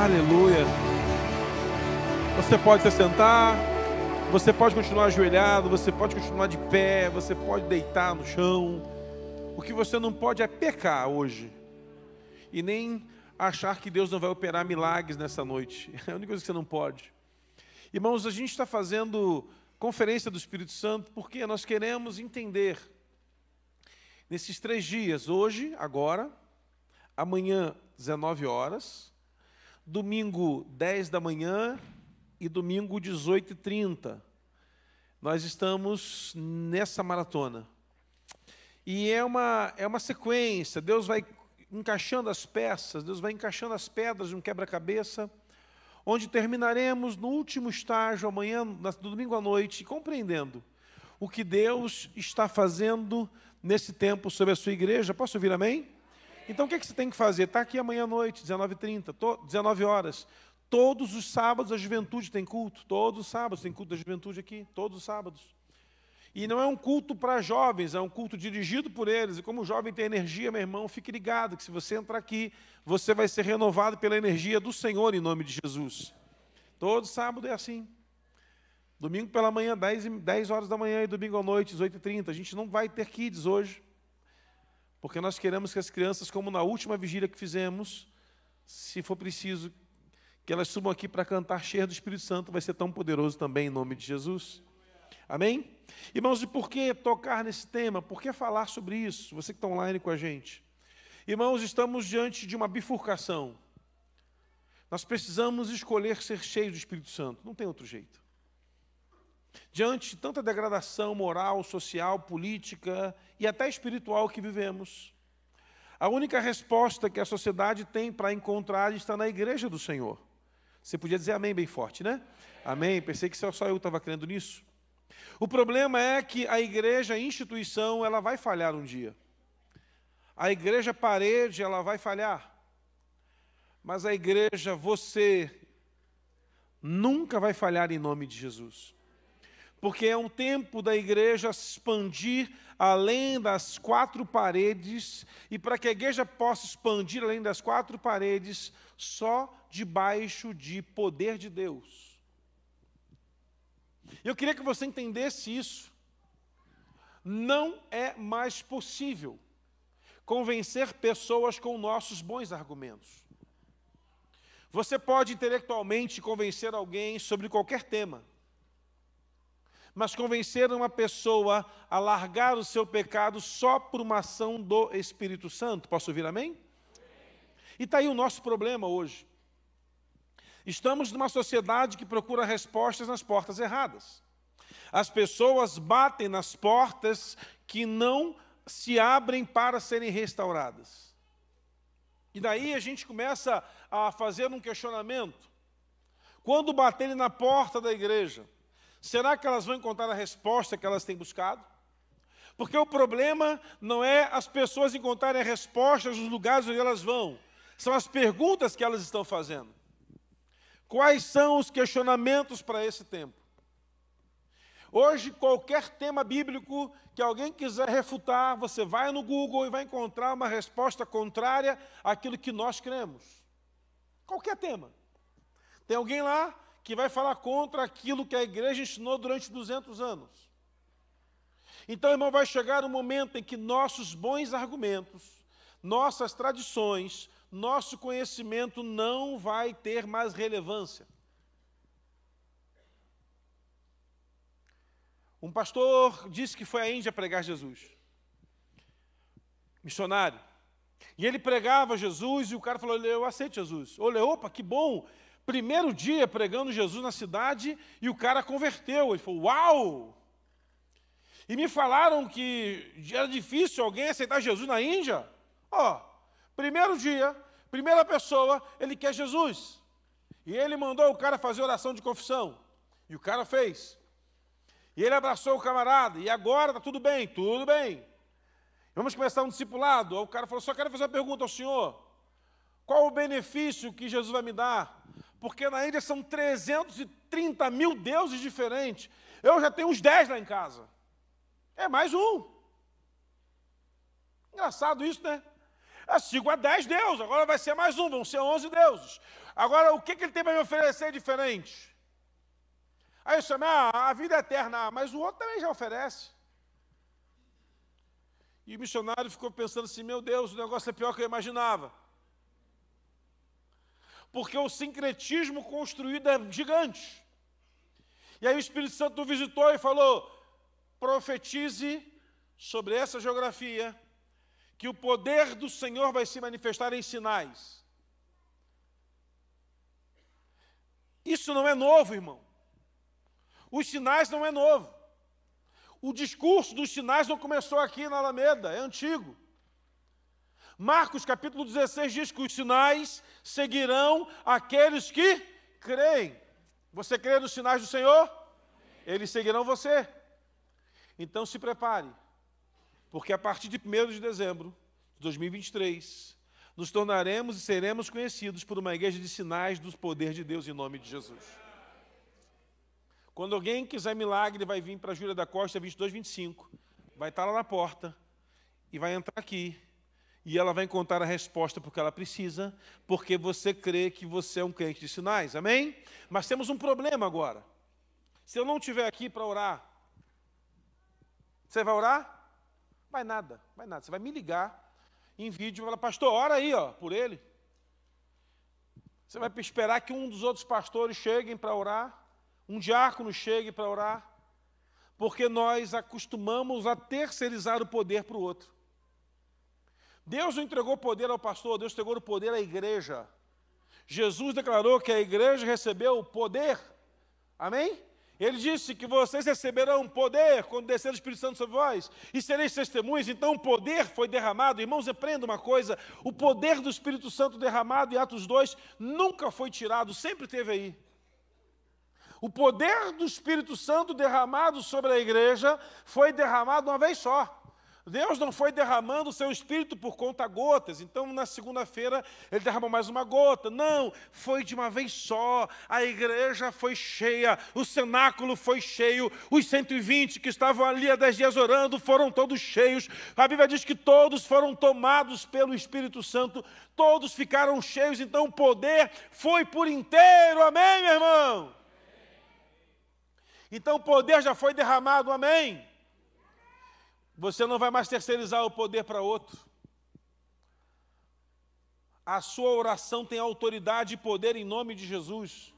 Aleluia. Você pode se sentar, você pode continuar ajoelhado, você pode continuar de pé, você pode deitar no chão. O que você não pode é pecar hoje. E nem achar que Deus não vai operar milagres nessa noite. É a única coisa que você não pode. Irmãos, a gente está fazendo conferência do Espírito Santo porque nós queremos entender nesses três dias, hoje, agora, amanhã, 19 horas, domingo 10 da manhã e domingo 18 e 30. Nós estamos nessa maratona. E é uma, é uma sequência, Deus vai encaixando as peças, Deus vai encaixando as pedras de um quebra-cabeça, onde terminaremos no último estágio, amanhã, no domingo à noite, compreendendo o que Deus está fazendo nesse tempo sobre a sua igreja. Posso ouvir amém? Então o que, é que você tem que fazer? Está aqui amanhã à noite, 19h30, 19 horas. Todos os sábados a juventude tem culto. Todos os sábados tem culto da juventude aqui. Todos os sábados. E não é um culto para jovens, é um culto dirigido por eles. E como o jovem tem energia, meu irmão, fique ligado que se você entrar aqui, você vai ser renovado pela energia do Senhor em nome de Jesus. Todo sábado é assim. Domingo pela manhã, 10, 10 horas da manhã, e domingo à noite, 18h30. A gente não vai ter kids hoje. Porque nós queremos que as crianças, como na última vigília que fizemos, se for preciso, que elas subam aqui para cantar cheia do Espírito Santo, vai ser tão poderoso também em nome de Jesus. Amém? Irmãos, e por que tocar nesse tema? Por que falar sobre isso? Você que está online com a gente. Irmãos, estamos diante de uma bifurcação. Nós precisamos escolher ser cheios do Espírito Santo, não tem outro jeito. Diante de tanta degradação moral, social, política e até espiritual que vivemos, a única resposta que a sociedade tem para encontrar está na igreja do Senhor. Você podia dizer amém bem forte, né? Amém. Pensei que só eu estava crendo nisso. O problema é que a igreja, a instituição, ela vai falhar um dia. A igreja parede, ela vai falhar. Mas a igreja, você, nunca vai falhar em nome de Jesus porque é um tempo da igreja se expandir além das quatro paredes, e para que a igreja possa expandir além das quatro paredes, só debaixo de poder de Deus. Eu queria que você entendesse isso. Não é mais possível convencer pessoas com nossos bons argumentos. Você pode intelectualmente convencer alguém sobre qualquer tema mas convencer uma pessoa a largar o seu pecado só por uma ação do Espírito Santo. Posso ouvir amém? E está aí o nosso problema hoje. Estamos numa sociedade que procura respostas nas portas erradas. As pessoas batem nas portas que não se abrem para serem restauradas. E daí a gente começa a fazer um questionamento. Quando baterem na porta da igreja, Será que elas vão encontrar a resposta que elas têm buscado? Porque o problema não é as pessoas encontrarem respostas nos lugares onde elas vão, são as perguntas que elas estão fazendo. Quais são os questionamentos para esse tempo? Hoje, qualquer tema bíblico que alguém quiser refutar, você vai no Google e vai encontrar uma resposta contrária àquilo que nós cremos. Qualquer tema. Tem alguém lá que vai falar contra aquilo que a igreja ensinou durante 200 anos. Então, irmão, vai chegar um momento em que nossos bons argumentos, nossas tradições, nosso conhecimento não vai ter mais relevância. Um pastor disse que foi à Índia pregar Jesus. Missionário. E ele pregava Jesus e o cara falou: Eu aceito Jesus. Olha, opa, que bom, primeiro dia pregando Jesus na cidade e o cara converteu. Ele falou: Uau! E me falaram que era difícil alguém aceitar Jesus na Índia. Ó, oh, primeiro dia, primeira pessoa, ele quer Jesus. E ele mandou o cara fazer oração de confissão. E o cara fez. E ele abraçou o camarada. E agora está tudo bem, tudo bem. Vamos começar um discipulado. O cara falou: só quero fazer uma pergunta ao senhor. Qual o benefício que Jesus vai me dar? Porque na Índia são 330 mil deuses diferentes. Eu já tenho uns 10 lá em casa. É mais um. Engraçado isso, né? Eu sigo a dez deuses, agora vai ser mais um, vão ser onze deuses. Agora, o que, que ele tem para me oferecer diferente? Aí você chama, ah, a vida é eterna, mas o outro também já oferece. E o missionário ficou pensando assim: meu Deus, o negócio é pior que eu imaginava. Porque o sincretismo construído é gigante. E aí o Espírito Santo visitou e falou: profetize sobre essa geografia que o poder do Senhor vai se manifestar em sinais. Isso não é novo, irmão. Os sinais não é novo. O discurso dos sinais não começou aqui na Alameda, é antigo. Marcos capítulo 16 diz que os sinais seguirão aqueles que creem. Você crê nos sinais do Senhor? Eles seguirão você. Então se prepare, porque a partir de 1 de dezembro de 2023, nos tornaremos e seremos conhecidos por uma igreja de sinais do poder de Deus em nome de Jesus. Quando alguém quiser milagre, vai vir para Júlia da Costa 22, 25, vai estar lá na porta e vai entrar aqui e ela vai encontrar a resposta porque ela precisa, porque você crê que você é um crente de sinais, amém? Mas temos um problema agora. Se eu não estiver aqui para orar, você vai orar? Vai nada, vai nada. Você vai me ligar em vídeo e falar, pastor, ora aí, ó, por ele. Você vai esperar que um dos outros pastores cheguem para orar, um diácono chegue para orar, porque nós acostumamos a terceirizar o poder para o outro. Deus não entregou poder ao pastor, Deus entregou o poder à igreja. Jesus declarou que a igreja recebeu o poder. Amém? Ele disse que vocês receberão poder quando descer o Espírito Santo sobre vós, e sereis testemunhas. Então o poder foi derramado. Irmãos, aprenda uma coisa: o poder do Espírito Santo derramado em Atos 2 nunca foi tirado, sempre teve aí. O poder do Espírito Santo derramado sobre a igreja foi derramado uma vez só. Deus não foi derramando o seu espírito por conta gotas, então na segunda-feira ele derramou mais uma gota. Não, foi de uma vez só. A igreja foi cheia, o cenáculo foi cheio, os 120 que estavam ali há 10 dias orando foram todos cheios. A Bíblia diz que todos foram tomados pelo Espírito Santo, todos ficaram cheios, então o poder foi por inteiro. Amém, meu irmão? Então o poder já foi derramado, amém? Você não vai mais terceirizar o poder para outro. A sua oração tem autoridade e poder em nome de Jesus.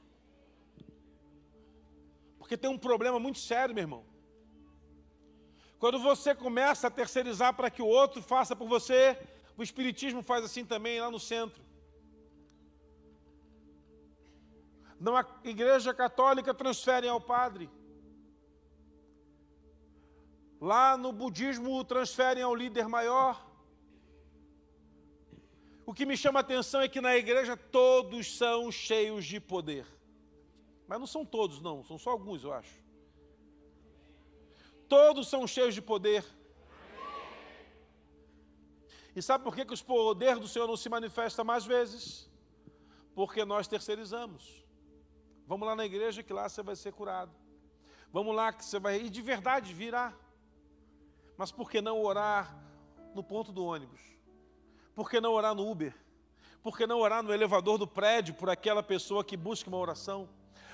Porque tem um problema muito sério, meu irmão. Quando você começa a terceirizar para que o outro faça por você, o Espiritismo faz assim também lá no centro. Não a igreja católica transfere ao padre. Lá no budismo transferem ao líder maior. O que me chama a atenção é que na igreja todos são cheios de poder. Mas não são todos, não, são só alguns, eu acho. Todos são cheios de poder. E sabe por que, que os poder do Senhor não se manifesta mais vezes? Porque nós terceirizamos. Vamos lá na igreja que lá você vai ser curado. Vamos lá que você vai ir de verdade virar. Mas por que não orar no ponto do ônibus? Por que não orar no Uber? Por que não orar no elevador do prédio por aquela pessoa que busca uma oração?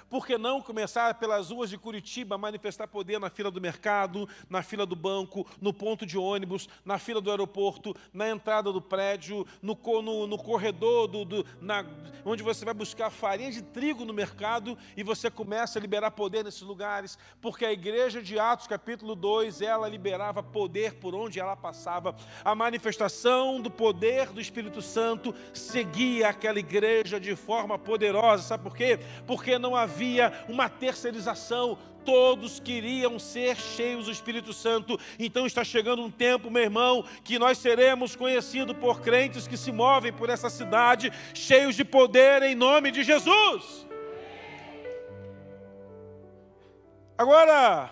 Por que não começar pelas ruas de Curitiba a manifestar poder na fila do mercado, na fila do banco, no ponto de ônibus, na fila do aeroporto, na entrada do prédio, no, no, no corredor, do, do, na, onde você vai buscar farinha de trigo no mercado e você começa a liberar poder nesses lugares? Porque a igreja de Atos, capítulo 2, ela liberava poder por onde ela passava. A manifestação do poder do Espírito Santo seguia aquela igreja de forma poderosa. Sabe por quê? Porque não havia havia uma terceirização, todos queriam ser cheios do Espírito Santo. Então está chegando um tempo, meu irmão, que nós seremos conhecidos por crentes que se movem por essa cidade, cheios de poder em nome de Jesus. Agora,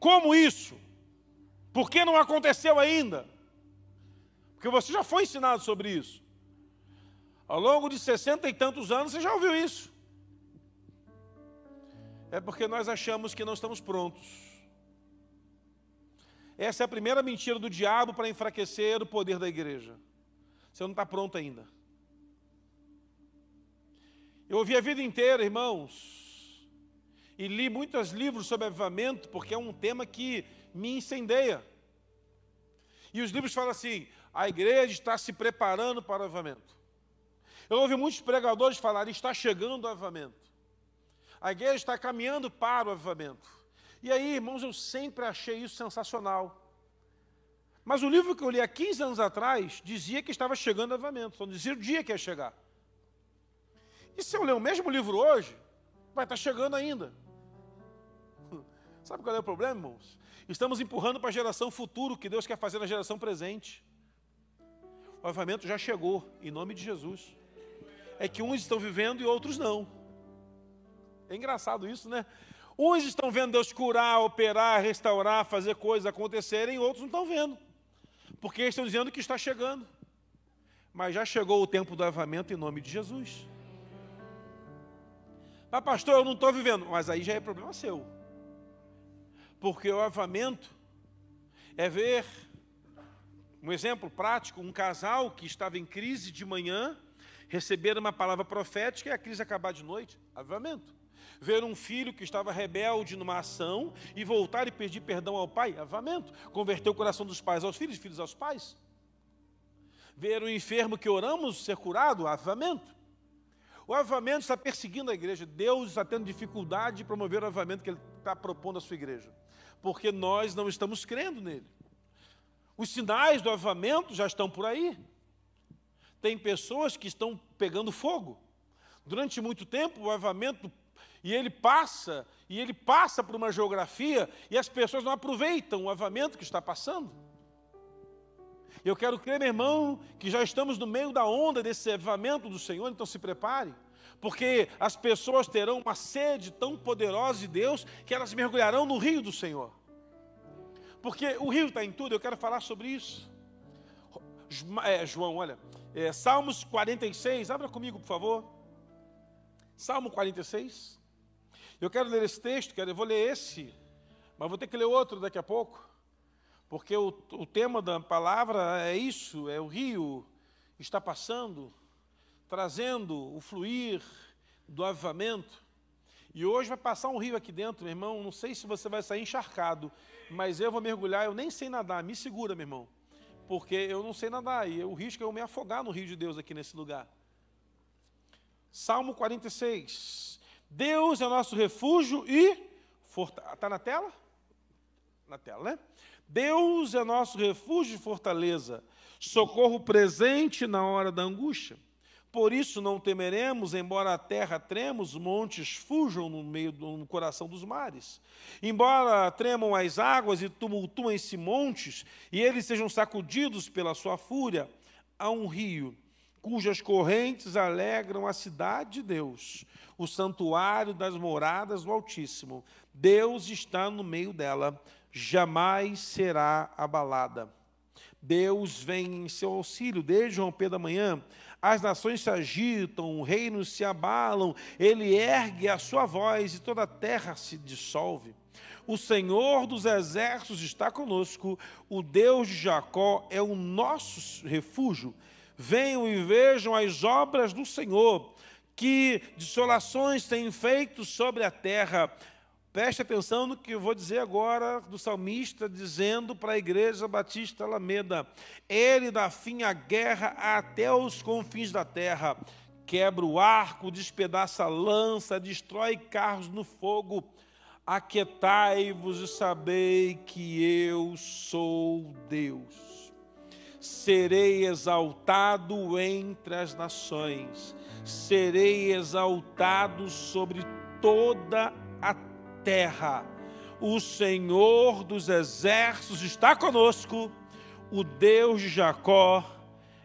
como isso? Por que não aconteceu ainda? Porque você já foi ensinado sobre isso. Ao longo de sessenta e tantos anos, você já ouviu isso é porque nós achamos que não estamos prontos. Essa é a primeira mentira do diabo para enfraquecer o poder da igreja. Você não está pronto ainda. Eu ouvi a vida inteira, irmãos, e li muitos livros sobre avivamento, porque é um tema que me incendeia. E os livros falam assim: a igreja está se preparando para o avivamento. Eu ouvi muitos pregadores falarem: está chegando o avivamento. A igreja está caminhando para o avivamento. E aí, irmãos, eu sempre achei isso sensacional. Mas o livro que eu li há 15 anos atrás dizia que estava chegando o avivamento, só dizia o dia que ia chegar. E se eu ler o mesmo livro hoje, vai estar chegando ainda. Sabe qual é o problema, irmãos? Estamos empurrando para a geração futuro que Deus quer fazer na geração presente. O avivamento já chegou, em nome de Jesus. É que uns estão vivendo e outros não. É engraçado isso, né? Uns estão vendo Deus curar, operar, restaurar, fazer coisas acontecerem, outros não estão vendo. Porque estão dizendo que está chegando. Mas já chegou o tempo do avivamento em nome de Jesus. Mas pastor, eu não estou vivendo. Mas aí já é problema seu. Porque o avivamento é ver, um exemplo prático, um casal que estava em crise de manhã, receber uma palavra profética e a crise acabar de noite. Avivamento. Ver um filho que estava rebelde numa ação e voltar e pedir perdão ao pai. Avivamento. Converter o coração dos pais aos filhos, filhos aos pais. Ver um enfermo que oramos ser curado. Avivamento. O avivamento está perseguindo a igreja. Deus está tendo dificuldade de promover o avivamento que Ele está propondo à sua igreja. Porque nós não estamos crendo nele. Os sinais do avivamento já estão por aí. Tem pessoas que estão pegando fogo. Durante muito tempo, o avivamento, e ele passa, e ele passa por uma geografia, e as pessoas não aproveitam o avivamento que está passando. Eu quero crer, meu irmão, que já estamos no meio da onda desse avivamento do Senhor, então se prepare. Porque as pessoas terão uma sede tão poderosa de Deus que elas mergulharão no rio do Senhor. Porque o rio está em tudo, eu quero falar sobre isso. É, João, olha, é, Salmos 46, abra comigo, por favor. Salmo 46. Eu quero ler esse texto, quero, eu vou ler esse, mas vou ter que ler outro daqui a pouco. Porque o, o tema da palavra é isso, é o rio está passando, trazendo o fluir do avivamento. E hoje vai passar um rio aqui dentro, meu irmão. Não sei se você vai sair encharcado, mas eu vou mergulhar. Eu nem sei nadar, me segura, meu irmão. Porque eu não sei nadar e o risco é eu me afogar no rio de Deus aqui nesse lugar. Salmo 46. Deus é nosso refúgio e fortaleza. Está na tela? Na tela, né? Deus é nosso refúgio e fortaleza, socorro presente na hora da angústia. Por isso não temeremos, embora a terra trema, os montes fujam no meio do no coração dos mares. Embora tremam as águas e tumultuem-se montes, e eles sejam sacudidos pela sua fúria, há um rio cujas correntes alegram a cidade de Deus, o santuário das moradas do Altíssimo. Deus está no meio dela jamais será abalada. Deus vem em seu auxílio desde o romper da manhã. As nações se agitam, reinos se abalam, ele ergue a sua voz e toda a terra se dissolve. O Senhor dos exércitos está conosco, o Deus de Jacó é o nosso refúgio. Venham e vejam as obras do Senhor, que desolações tem feito sobre a terra. Preste atenção no que eu vou dizer agora do salmista, dizendo para a igreja Batista Alameda: Ele dá fim à guerra até os confins da terra, quebra o arco, despedaça a lança, destrói carros no fogo. Aquietai-vos e sabei que eu sou Deus. Serei exaltado entre as nações, serei exaltado sobre toda a terra. O Senhor dos exércitos está conosco, o Deus de Jacó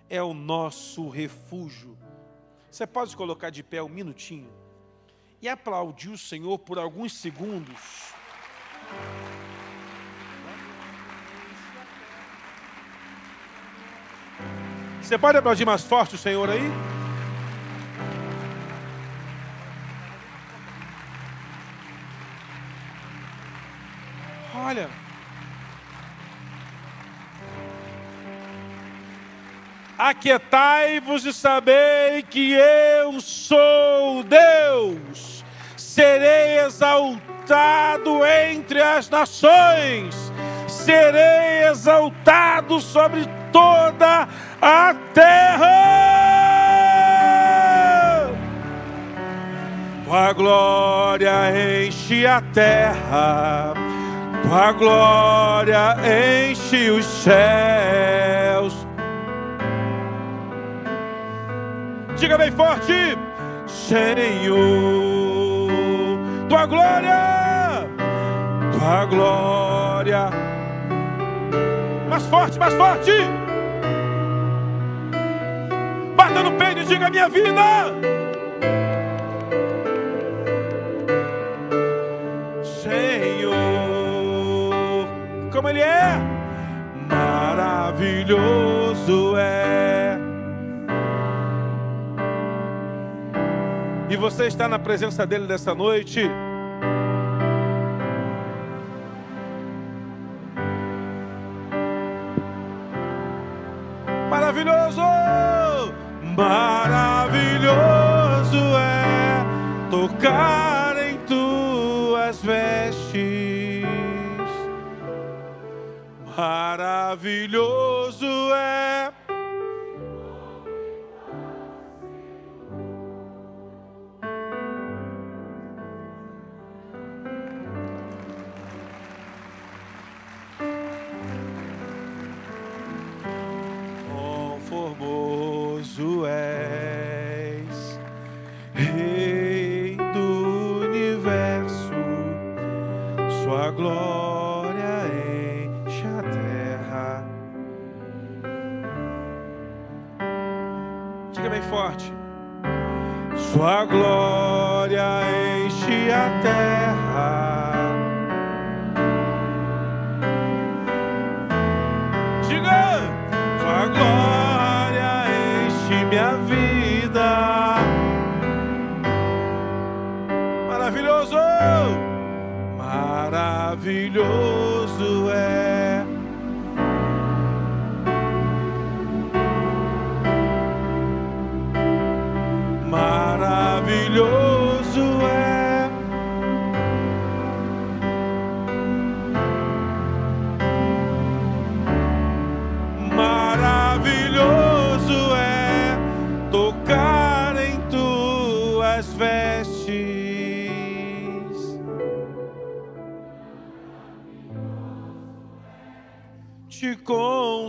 é o nosso refúgio. Você pode colocar de pé um minutinho e aplaudir o Senhor por alguns segundos. Você pode aplaudir mais forte o Senhor aí? Olha. Aquietai-vos e sabei que eu sou Deus. Serei exaltado entre as nações, serei exaltado sobre toda a terra. Tua glória enche a terra, tua glória enche os céus. Diga bem forte, Senhor, tua glória, tua glória. Mais forte, mais forte. No peito e diga minha vida. como Ele é. Maravilhoso é. E você está na presença dEle dessa noite.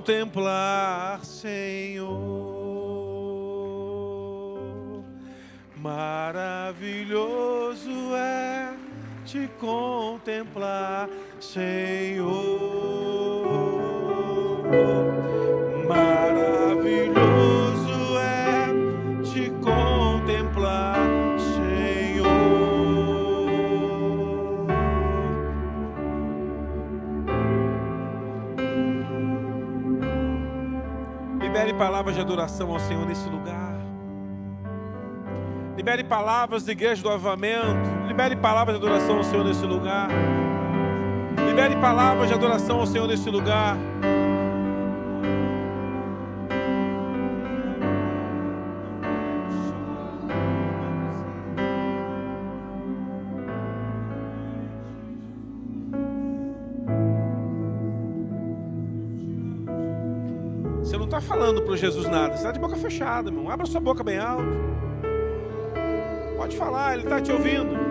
Contemplar, Senhor. Maravilhoso é te contemplar, Senhor. Palavras de adoração ao Senhor nesse lugar. Libere palavras da igreja do avamento. Libere palavras de adoração ao Senhor nesse lugar. Libere palavras de adoração ao Senhor nesse lugar. Está falando para Jesus nada, você está de boca fechada, irmão. Abra sua boca bem alto. Pode falar, Ele está te ouvindo.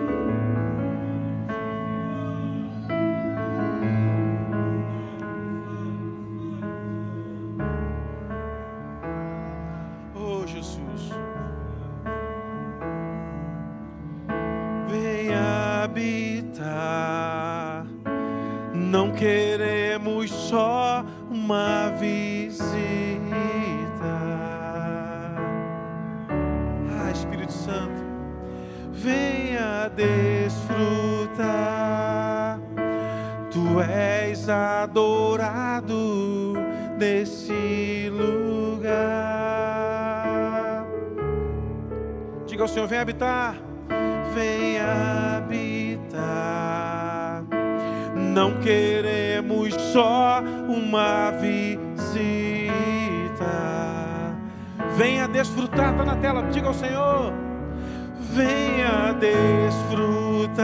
Está na tela, diga ao Senhor. Venha desfrutar,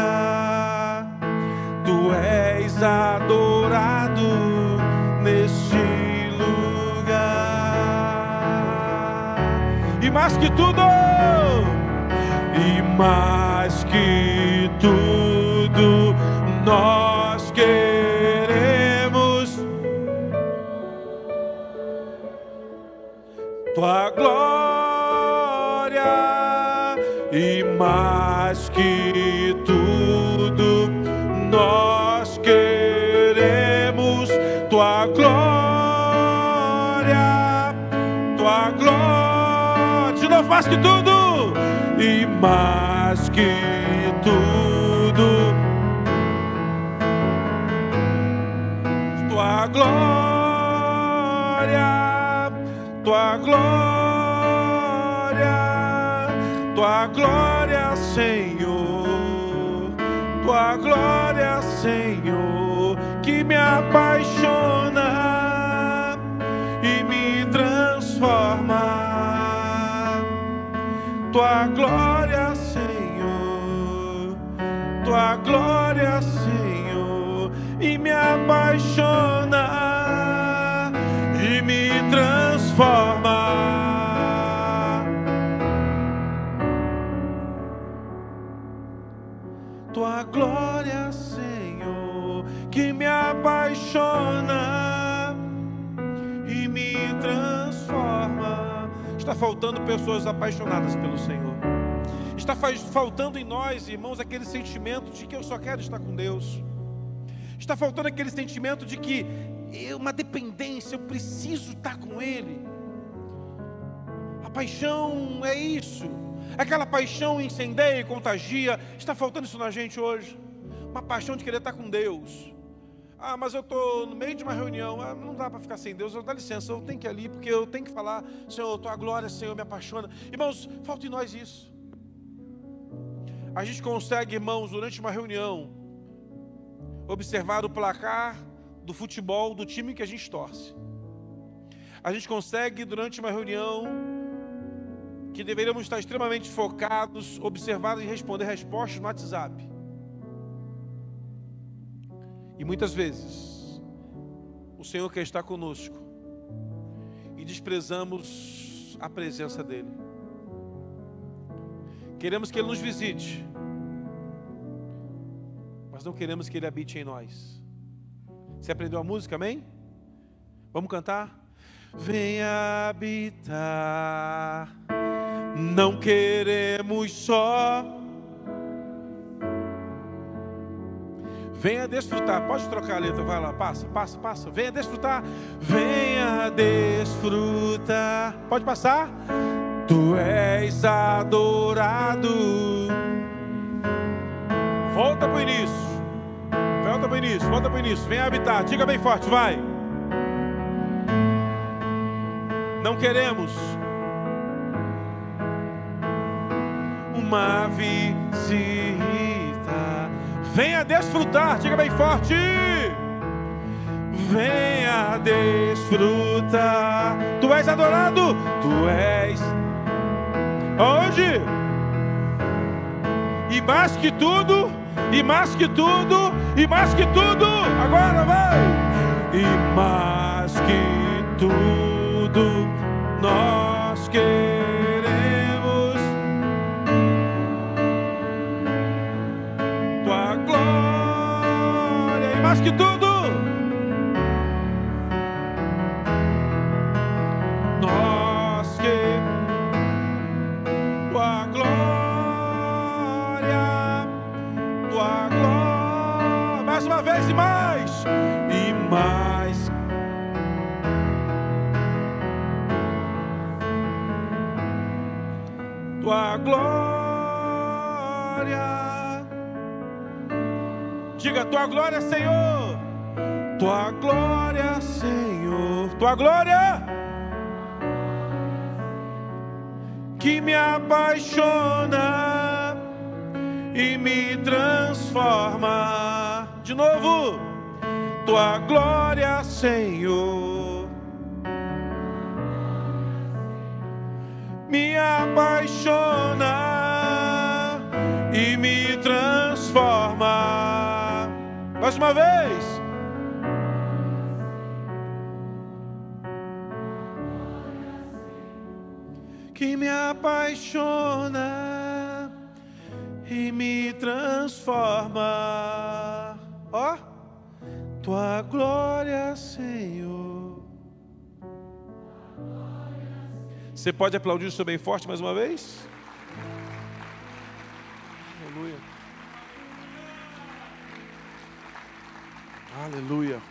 tu és adorado neste lugar. E mais que tudo, e mais e mais que tudo, nós queremos tua glória, tua glória, de novo mais que tudo. E mais que tudo, tua glória, tua glória, glória, Senhor, tua glória, Senhor, que me apaixona e me transforma. Tua glória, Senhor, tua glória, Senhor, e me apaixona Está faltando pessoas apaixonadas pelo Senhor. Está faltando em nós, irmãos, aquele sentimento de que eu só quero estar com Deus. Está faltando aquele sentimento de que é uma dependência, eu preciso estar com Ele. A paixão é isso. Aquela paixão incendeia e contagia. Está faltando isso na gente hoje. Uma paixão de querer estar com Deus. Ah, mas eu estou no meio de uma reunião. Ah, não dá para ficar sem Deus. Eu, dá licença, eu tenho que ir ali, porque eu tenho que falar. Senhor, tua glória, Senhor, me apaixona. Irmãos, falta em nós isso. A gente consegue, irmãos, durante uma reunião, observar o placar do futebol do time que a gente torce. A gente consegue, durante uma reunião, que deveríamos estar extremamente focados, observar e responder respostas no WhatsApp. E muitas vezes, o Senhor quer estar conosco e desprezamos a presença dEle. Queremos que Ele nos visite, mas não queremos que Ele habite em nós. Você aprendeu a música, amém? Vamos cantar? Venha habitar, não queremos só. Venha desfrutar, pode trocar a letra, vai lá, passa, passa, passa. Venha desfrutar, venha desfrutar. Pode passar? Tu és adorado. Volta para o início. Volta para o início, volta para o início. Vem habitar, diga bem forte, vai. Não queremos uma visita. Venha desfrutar, diga bem forte. Venha desfrutar. Tu és adorado, tu és. Onde? E mais que tudo, e mais que tudo, e mais que tudo, agora vai. E mais que tudo, nós queremos que tudo, nós que tua glória, tua glória, mais uma vez e mais, e mais. Tua glória, tua glória, Senhor, tua glória, Senhor, tua glória. que me apaixona e me transforma. De novo, tua glória, Senhor, apaixona Mais uma vez. Que me apaixona e me transforma. Ó, oh, tua glória, Senhor. Você pode aplaudir isso bem forte mais uma vez? Aleluia. Aleluia.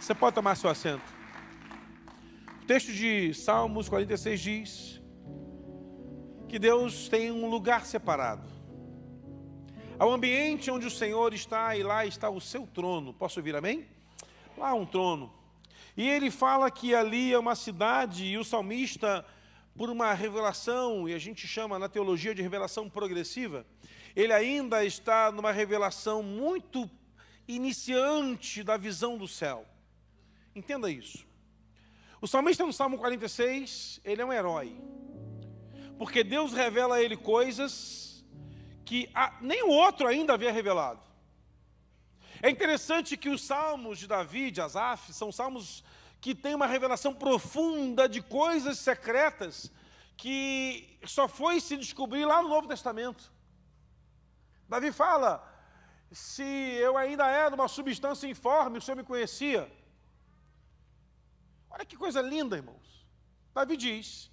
Você pode tomar seu assento. O texto de Salmos 46 diz que Deus tem um lugar separado. Ao ambiente onde o Senhor está e lá está o seu trono. Posso ouvir amém? Lá um trono. E ele fala que ali é uma cidade e o salmista por uma revelação, e a gente chama na teologia de revelação progressiva, ele ainda está numa revelação muito iniciante da visão do céu. Entenda isso. O salmista no Salmo 46, ele é um herói. Porque Deus revela a ele coisas que nem o outro ainda havia revelado. É interessante que os salmos de Davi, de Asaf, são salmos que tem uma revelação profunda de coisas secretas que só foi se descobrir lá no Novo Testamento. Davi fala: se eu ainda era uma substância informe, o Senhor me conhecia. Olha que coisa linda, irmãos. Davi diz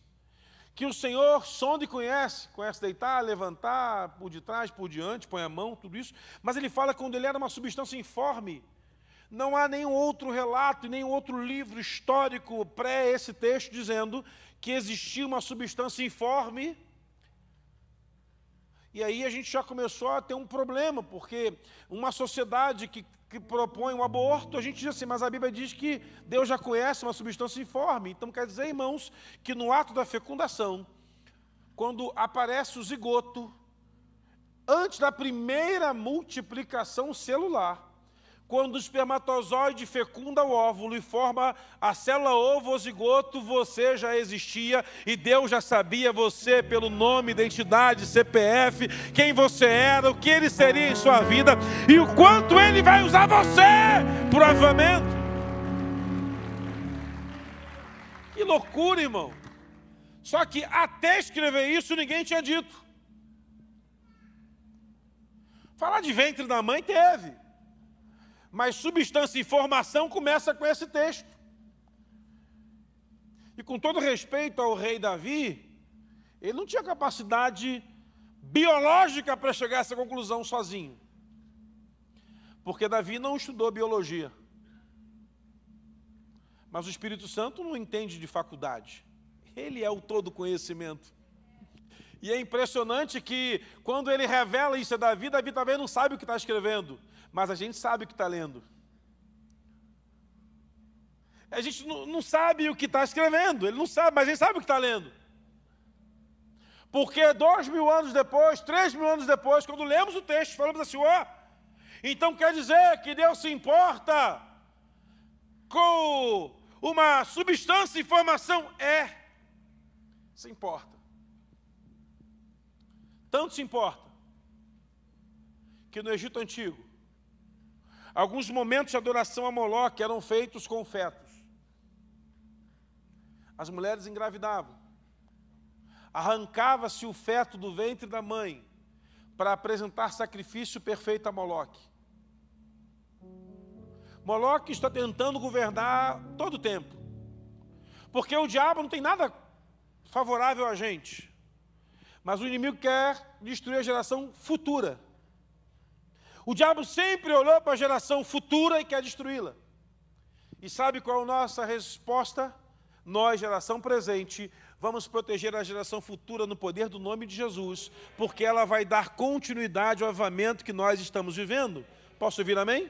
que o Senhor sonda e conhece, conhece deitar, levantar, por detrás, por diante, põe a mão, tudo isso, mas ele fala quando ele era uma substância informe, não há nenhum outro relato, nenhum outro livro histórico pré esse texto dizendo que existia uma substância informe. E aí a gente já começou a ter um problema, porque uma sociedade que, que propõe um aborto, a gente diz assim, mas a Bíblia diz que Deus já conhece uma substância informe. Então quer dizer, irmãos, que no ato da fecundação, quando aparece o zigoto, antes da primeira multiplicação celular, quando o espermatozoide fecunda o óvulo e forma a célula ovo-zigoto, você já existia e Deus já sabia você pelo nome, identidade, CPF, quem você era, o que ele seria em sua vida e o quanto ele vai usar você para o avivamento. Que loucura, irmão. Só que até escrever isso ninguém tinha dito. Falar de ventre da mãe teve. Mas substância e formação começa com esse texto. E com todo respeito ao rei Davi, ele não tinha capacidade biológica para chegar a essa conclusão sozinho. Porque Davi não estudou biologia. Mas o Espírito Santo não entende de faculdade. Ele é o todo conhecimento. E é impressionante que quando ele revela isso a Davi, Davi também não sabe o que está escrevendo mas a gente sabe o que está lendo. A gente não, não sabe o que está escrevendo, ele não sabe, mas a gente sabe o que está lendo. Porque dois mil anos depois, três mil anos depois, quando lemos o texto, falamos assim, ó, então quer dizer que Deus se importa com uma substância e informação? É, se importa. Tanto se importa que no Egito Antigo, Alguns momentos de adoração a Moloque eram feitos com fetos. As mulheres engravidavam. Arrancava-se o feto do ventre da mãe para apresentar sacrifício perfeito a Moloque. Moloque está tentando governar todo o tempo. Porque o diabo não tem nada favorável a gente. Mas o inimigo quer destruir a geração futura. O diabo sempre olhou para a geração futura e quer destruí-la. E sabe qual é a nossa resposta? Nós, geração presente, vamos proteger a geração futura no poder do nome de Jesus, porque ela vai dar continuidade ao avamento que nós estamos vivendo. Posso ouvir amém?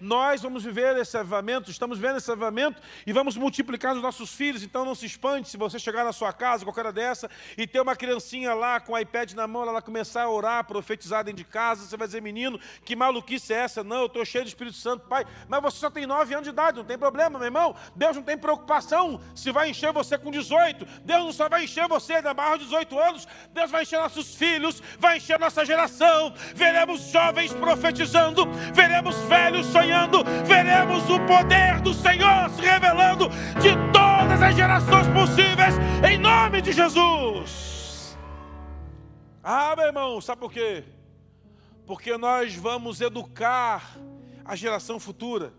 Nós vamos viver esse avivamento, estamos vendo esse avivamento e vamos multiplicar os nossos filhos. Então não se espante se você chegar na sua casa, qualquer dessa, e ter uma criancinha lá com o iPad na mão, ela começar a orar, profetizar dentro de casa. Você vai dizer, menino, que maluquice é essa? Não, eu estou cheio do Espírito Santo, pai. Mas você só tem 9 anos de idade, não tem problema, meu irmão. Deus não tem preocupação se vai encher você com 18. Deus não só vai encher você da barra de 18 anos, Deus vai encher nossos filhos, vai encher nossa geração. Veremos jovens profetizando, veremos velhos sonhando, veremos o poder do Senhor se revelando de todas as gerações possíveis, em nome de Jesus. Ah, meu irmão, sabe por quê? Porque nós vamos educar a geração futura.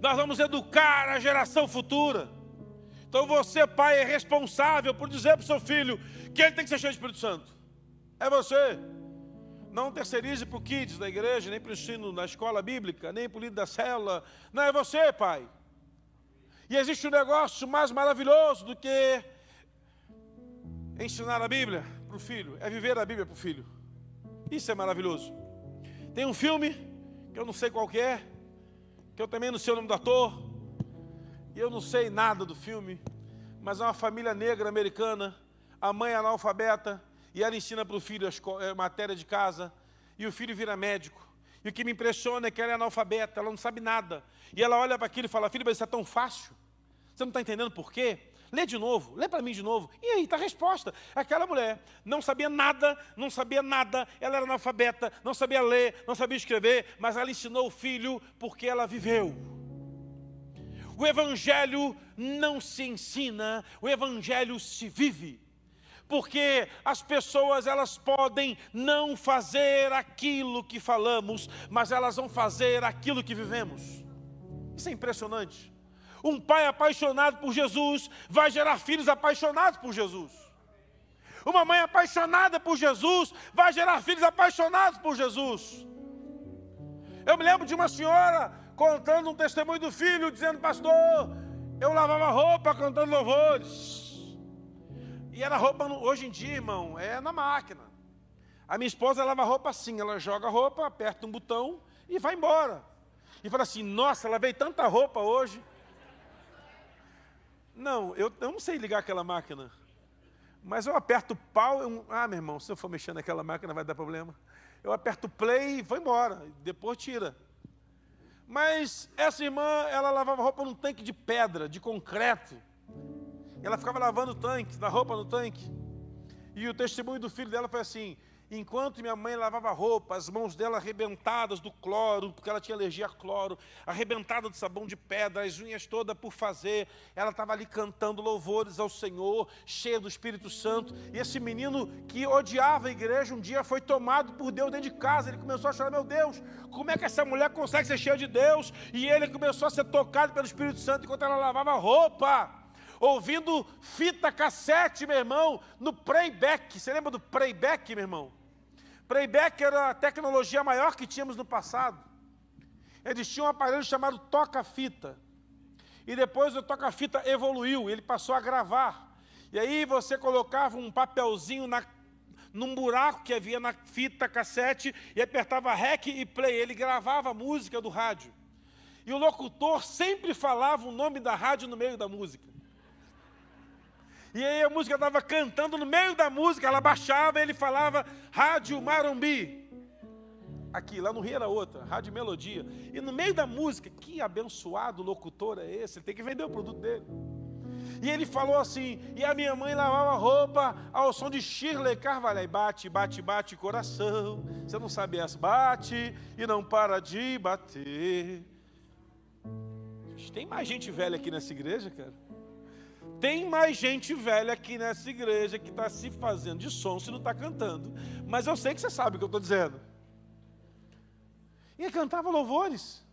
Nós vamos educar a geração futura. Então você, pai, é responsável por dizer para o seu filho que ele tem que ser cheio de Espírito Santo. É você. Não terceirize para o kids da igreja, nem para o ensino na escola bíblica, nem para o líder da célula. Não, é você, pai. E existe um negócio mais maravilhoso do que ensinar a Bíblia para o filho. É viver a Bíblia para o filho. Isso é maravilhoso. Tem um filme, que eu não sei qual é, que eu também não sei o nome do ator, e eu não sei nada do filme, mas é uma família negra americana, a mãe é analfabeta, e ela ensina para o filho a é, matéria de casa, e o filho vira médico. E o que me impressiona é que ela é analfabeta, ela não sabe nada. E ela olha para aquilo e fala, filho, mas isso é tão fácil. Você não está entendendo por quê? Lê de novo, lê para mim de novo. E aí está a resposta. Aquela mulher não sabia nada, não sabia nada, ela era analfabeta, não sabia ler, não sabia escrever, mas ela ensinou o filho porque ela viveu. O Evangelho não se ensina, o Evangelho se vive. Porque as pessoas elas podem não fazer aquilo que falamos, mas elas vão fazer aquilo que vivemos. Isso é impressionante. Um pai apaixonado por Jesus vai gerar filhos apaixonados por Jesus. Uma mãe apaixonada por Jesus vai gerar filhos apaixonados por Jesus. Eu me lembro de uma senhora contando um testemunho do filho, dizendo: Pastor, eu lavava roupa cantando louvores. E era roupa, hoje em dia, irmão, é na máquina. A minha esposa lava roupa assim: ela joga a roupa, aperta um botão e vai embora. E fala assim: Nossa, lavei tanta roupa hoje. Não, eu, eu não sei ligar aquela máquina. Mas eu aperto pau, eu, ah, meu irmão, se eu for mexer naquela máquina vai dar problema. Eu aperto play e vou embora, depois tira. Mas essa irmã, ela lavava roupa num tanque de pedra, de concreto. Ela ficava lavando o tanque, na roupa no tanque. E o testemunho do filho dela foi assim: Enquanto minha mãe lavava roupa, as mãos dela arrebentadas do cloro, porque ela tinha alergia a cloro, arrebentada de sabão de pedra, as unhas todas por fazer, ela estava ali cantando louvores ao Senhor, cheia do Espírito Santo. E esse menino que odiava a igreja, um dia foi tomado por Deus dentro de casa. Ele começou a chorar: Meu Deus, como é que essa mulher consegue ser cheia de Deus? E ele começou a ser tocado pelo Espírito Santo enquanto ela lavava roupa ouvindo fita cassete, meu irmão, no playback. Você lembra do playback, meu irmão? Playback era a tecnologia maior que tínhamos no passado. Eles tinham um aparelho chamado toca-fita. E depois o toca-fita evoluiu, ele passou a gravar. E aí você colocava um papelzinho na, num buraco que havia na fita cassete e apertava REC e play. Ele gravava a música do rádio. E o locutor sempre falava o nome da rádio no meio da música. E aí a música estava cantando, no meio da música ela baixava e ele falava Rádio Marumbi. Aqui, lá no Rio era outra, Rádio Melodia. E no meio da música, que abençoado locutor é esse? Ele tem que vender o produto dele. E ele falou assim: e a minha mãe lavava roupa ao som de Shirley Carvalho. bate, bate, bate coração. Você não sabe essa? Bate e não para de bater. Tem mais gente velha aqui nessa igreja, cara? Tem mais gente velha aqui nessa igreja que está se fazendo de som se não está cantando. Mas eu sei que você sabe o que eu estou dizendo. E cantava louvores.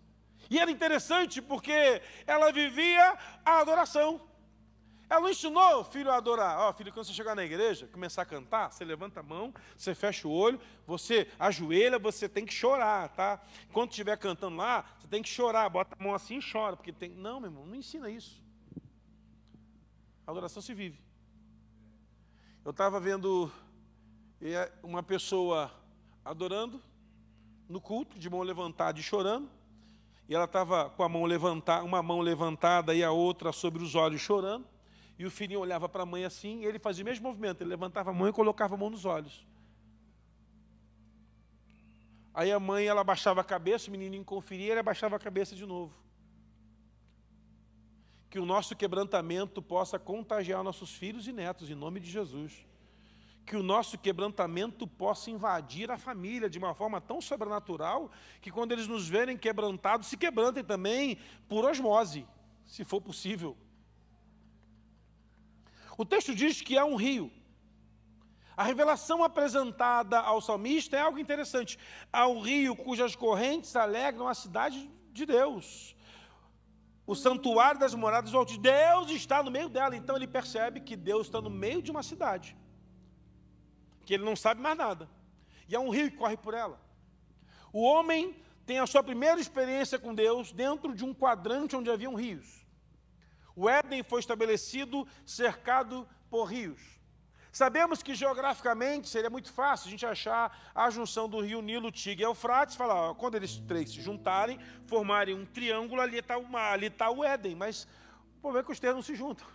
E era interessante porque ela vivia a adoração. Ela não ensinou o filho a adorar. Ó, oh, filho, quando você chegar na igreja, começar a cantar, você levanta a mão, você fecha o olho, você ajoelha, você tem que chorar, tá? Enquanto estiver cantando lá, você tem que chorar, bota a mão assim e chora, porque tem. Não, meu irmão, não ensina isso. A adoração se vive. Eu estava vendo uma pessoa adorando, no culto, de mão levantada e chorando. E ela estava com a mão levantada, uma mão levantada e a outra sobre os olhos chorando. E o filhinho olhava para a mãe assim, e ele fazia o mesmo movimento, ele levantava a mão e colocava a mão nos olhos. Aí a mãe, ela baixava a cabeça, o menininho conferia, ele abaixava a cabeça de novo. Que o nosso quebrantamento possa contagiar nossos filhos e netos, em nome de Jesus. Que o nosso quebrantamento possa invadir a família de uma forma tão sobrenatural, que quando eles nos verem quebrantados, se quebrantem também por osmose, se for possível. O texto diz que há um rio. A revelação apresentada ao salmista é algo interessante. Há um rio cujas correntes alegram a cidade de Deus. O santuário das moradas do Altíssimo. Deus está no meio dela. Então ele percebe que Deus está no meio de uma cidade. Que ele não sabe mais nada. E há um rio que corre por ela. O homem tem a sua primeira experiência com Deus dentro de um quadrante onde haviam rios. O Éden foi estabelecido cercado por rios. Sabemos que geograficamente seria muito fácil a gente achar a junção do rio Nilo, Tigre e Eufrates, falar, ó, quando eles três se juntarem, formarem um triângulo, ali está tá o Éden, mas o problema é que os três não se juntam.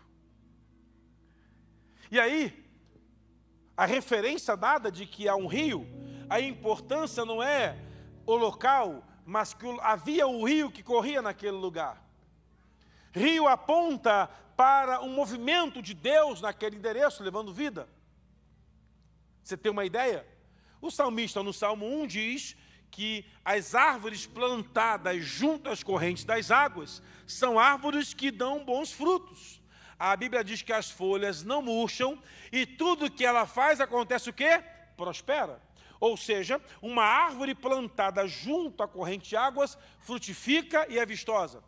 E aí, a referência dada de que há um rio, a importância não é o local, mas que havia um rio que corria naquele lugar. Rio aponta para um movimento de Deus naquele endereço, levando vida. Você tem uma ideia? O salmista, no Salmo 1, diz que as árvores plantadas junto às correntes das águas são árvores que dão bons frutos. A Bíblia diz que as folhas não murcham e tudo que ela faz acontece o quê? Prospera. Ou seja, uma árvore plantada junto à corrente de águas frutifica e é vistosa.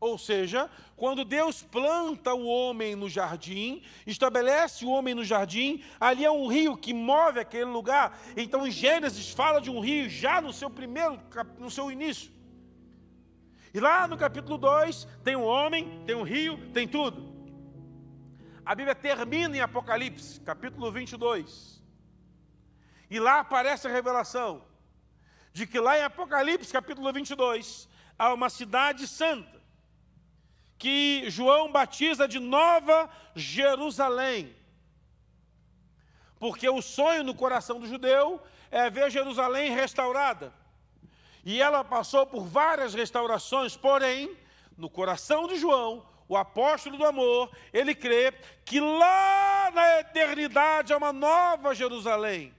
Ou seja, quando Deus planta o homem no jardim, estabelece o homem no jardim, ali é um rio que move aquele lugar. Então, em Gênesis fala de um rio já no seu primeiro, no seu início. E lá no capítulo 2, tem um homem, tem um rio, tem tudo. A Bíblia termina em Apocalipse, capítulo 22. E lá aparece a revelação de que lá em Apocalipse, capítulo 22, há uma cidade santa que João batiza de Nova Jerusalém. Porque o sonho no coração do judeu é ver Jerusalém restaurada. E ela passou por várias restaurações, porém, no coração de João, o apóstolo do amor, ele crê que lá na eternidade há uma nova Jerusalém.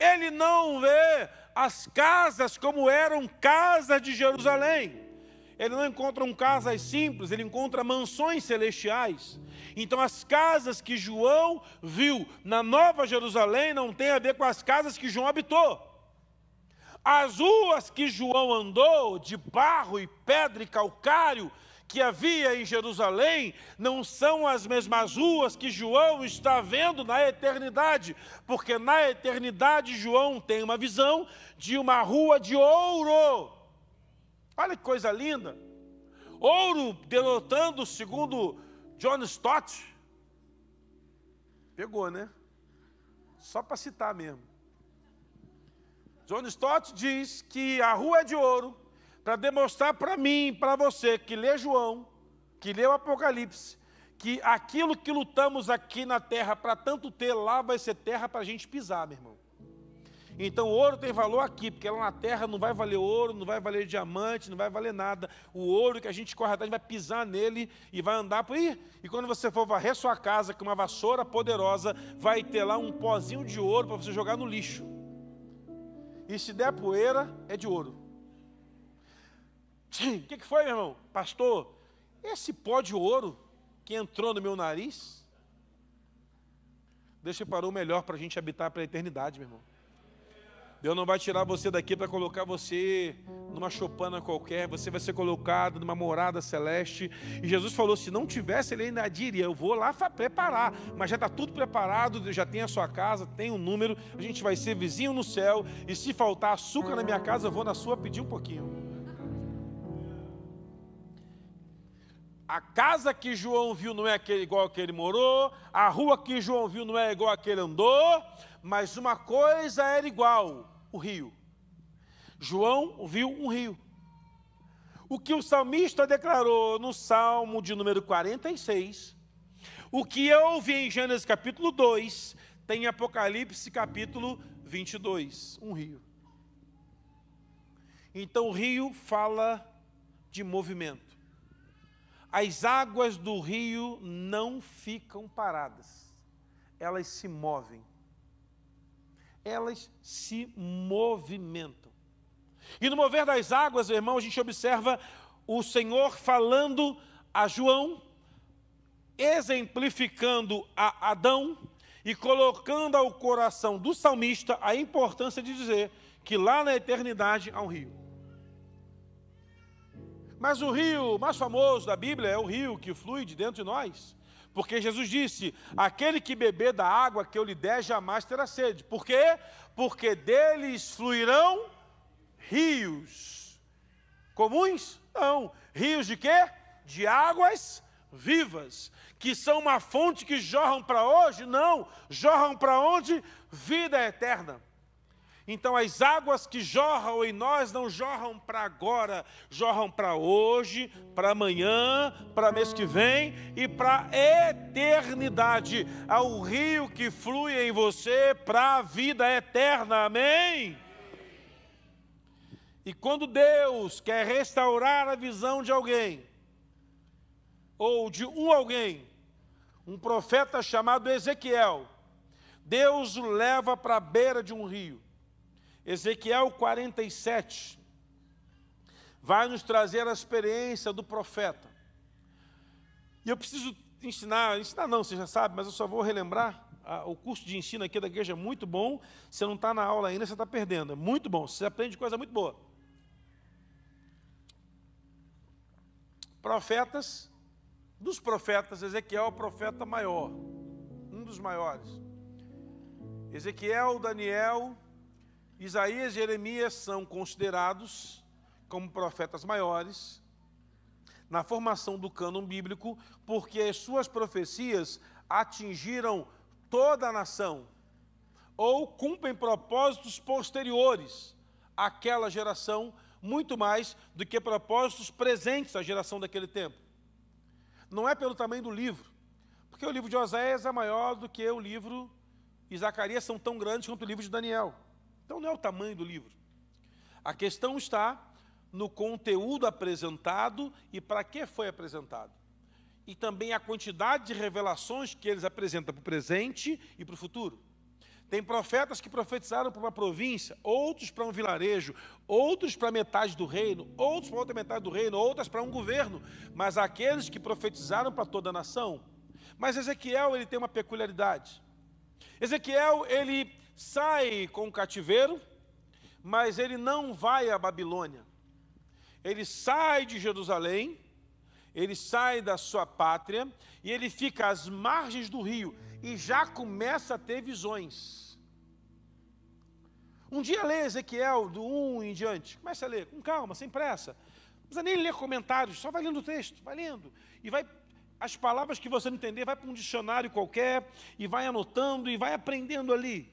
Ele não vê as casas como eram casas de Jerusalém ele não encontra um casas simples, ele encontra mansões celestiais. Então, as casas que João viu na Nova Jerusalém não tem a ver com as casas que João habitou. As ruas que João andou, de barro e pedra e calcário, que havia em Jerusalém, não são as mesmas ruas que João está vendo na eternidade, porque na eternidade João tem uma visão de uma rua de ouro Olha que coisa linda. Ouro denotando, segundo John Stott. Pegou, né? Só para citar mesmo. John Stott diz que a rua é de ouro para demonstrar para mim, para você que lê João, que lê o Apocalipse, que aquilo que lutamos aqui na terra para tanto ter, lá vai ser terra para a gente pisar, meu irmão. Então o ouro tem valor aqui, porque lá na terra não vai valer ouro, não vai valer diamante, não vai valer nada. O ouro que a gente corre atrás vai pisar nele e vai andar por aí. E quando você for varrer sua casa com uma vassoura poderosa, vai ter lá um pozinho de ouro para você jogar no lixo. E se der poeira, é de ouro. O que, que foi, meu irmão? Pastor, esse pó de ouro que entrou no meu nariz, deixa para o melhor para a gente habitar para a eternidade, meu irmão. Deus não vai tirar você daqui para colocar você numa chopana qualquer, você vai ser colocado numa morada celeste. E Jesus falou: se não tivesse, ele ainda diria: eu vou lá preparar, mas já está tudo preparado, já tem a sua casa, tem um número, a gente vai ser vizinho no céu. E se faltar açúcar na minha casa, eu vou na sua pedir um pouquinho. A casa que João viu não é aquele, igual a que ele morou, a rua que João viu não é igual a que ele andou, mas uma coisa era igual: o rio. João viu um rio. O que o salmista declarou no Salmo de número 46, o que eu ouvi em Gênesis capítulo 2, tem em Apocalipse capítulo 22, um rio. Então o rio fala de movimento. As águas do rio não ficam paradas, elas se movem. Elas se movimentam. E no mover das águas, irmão, a gente observa o Senhor falando a João, exemplificando a Adão e colocando ao coração do salmista a importância de dizer que lá na eternidade há um rio. Mas o rio mais famoso da Bíblia é o rio que flui de dentro de nós. Porque Jesus disse: aquele que beber da água que eu lhe der jamais terá sede. Por quê? Porque deles fluirão rios comuns? Não. Rios de quê? De águas vivas, que são uma fonte que jorram para hoje? Não. Jorram para onde? Vida eterna. Então, as águas que jorram em nós não jorram para agora, jorram para hoje, para amanhã, para mês que vem e para eternidade. Há um rio que flui em você para a vida eterna. Amém? E quando Deus quer restaurar a visão de alguém, ou de um alguém, um profeta chamado Ezequiel, Deus o leva para a beira de um rio. Ezequiel 47 vai nos trazer a experiência do profeta. E eu preciso ensinar, ensinar não, você já sabe, mas eu só vou relembrar o curso de ensino aqui da igreja é muito bom. Você não está na aula ainda, você está perdendo. É muito bom, você aprende coisa muito boa. Profetas, dos profetas, Ezequiel é o profeta maior, um dos maiores. Ezequiel, Daniel, Isaías e Jeremias são considerados como profetas maiores na formação do cânon bíblico, porque as suas profecias atingiram toda a nação ou cumprem propósitos posteriores àquela geração muito mais do que propósitos presentes à geração daquele tempo. Não é pelo tamanho do livro, porque o livro de Oséias é maior do que o livro e Zacarias são tão grandes quanto o livro de Daniel. Então não é o tamanho do livro. A questão está no conteúdo apresentado e para que foi apresentado. E também a quantidade de revelações que eles apresentam para o presente e para o futuro. Tem profetas que profetizaram para uma província, outros para um vilarejo, outros para metade do reino, outros para outra metade do reino, outras para um governo, mas aqueles que profetizaram para toda a nação. Mas Ezequiel, ele tem uma peculiaridade. Ezequiel, ele sai com o cativeiro, mas ele não vai à Babilônia. Ele sai de Jerusalém, ele sai da sua pátria e ele fica às margens do rio e já começa a ter visões. Um dia lê Ezequiel do 1 em diante. Comece a ler, com calma, sem pressa. Não precisa nem ler comentários, só vai lendo o texto, vai lendo. E vai, as palavras que você não entender, vai para um dicionário qualquer, e vai anotando, e vai aprendendo ali.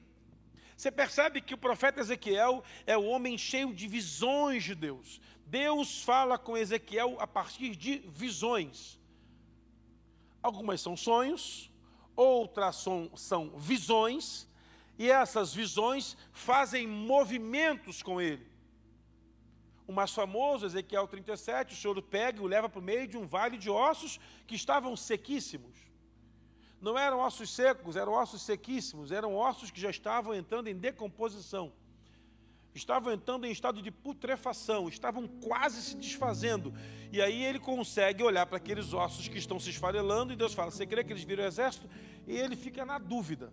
Você percebe que o profeta Ezequiel é o homem cheio de visões de Deus. Deus fala com Ezequiel a partir de visões. Algumas são sonhos, outras são, são visões, e essas visões fazem movimentos com ele. O mais famoso, Ezequiel 37, o Senhor pega e o leva para o meio de um vale de ossos que estavam sequíssimos. Não eram ossos secos, eram ossos sequíssimos, eram ossos que já estavam entrando em decomposição. Estavam entrando em estado de putrefação, estavam quase se desfazendo. E aí ele consegue olhar para aqueles ossos que estão se esfarelando e Deus fala: Você crê que eles viram o exército? E ele fica na dúvida.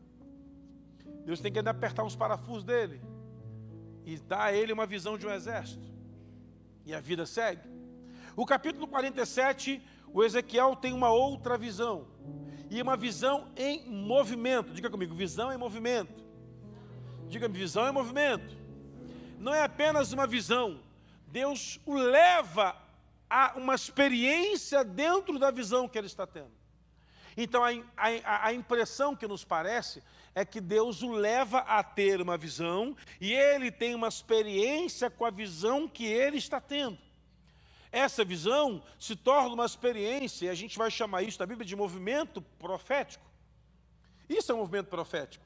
Deus tem que ainda apertar uns parafusos dele e dar a ele uma visão de um exército. E a vida segue. O capítulo 47, o Ezequiel tem uma outra visão. E uma visão em movimento. Diga comigo, visão em movimento. Diga visão em movimento. Não é apenas uma visão. Deus o leva a uma experiência dentro da visão que ele está tendo. Então a, a, a, impressão que nos parece é que Deus o leva a ter uma visão e ele tem uma experiência com a visão que ele está tendo. Essa visão se torna uma experiência, e a gente vai chamar isso na Bíblia de movimento profético. Isso é um movimento profético.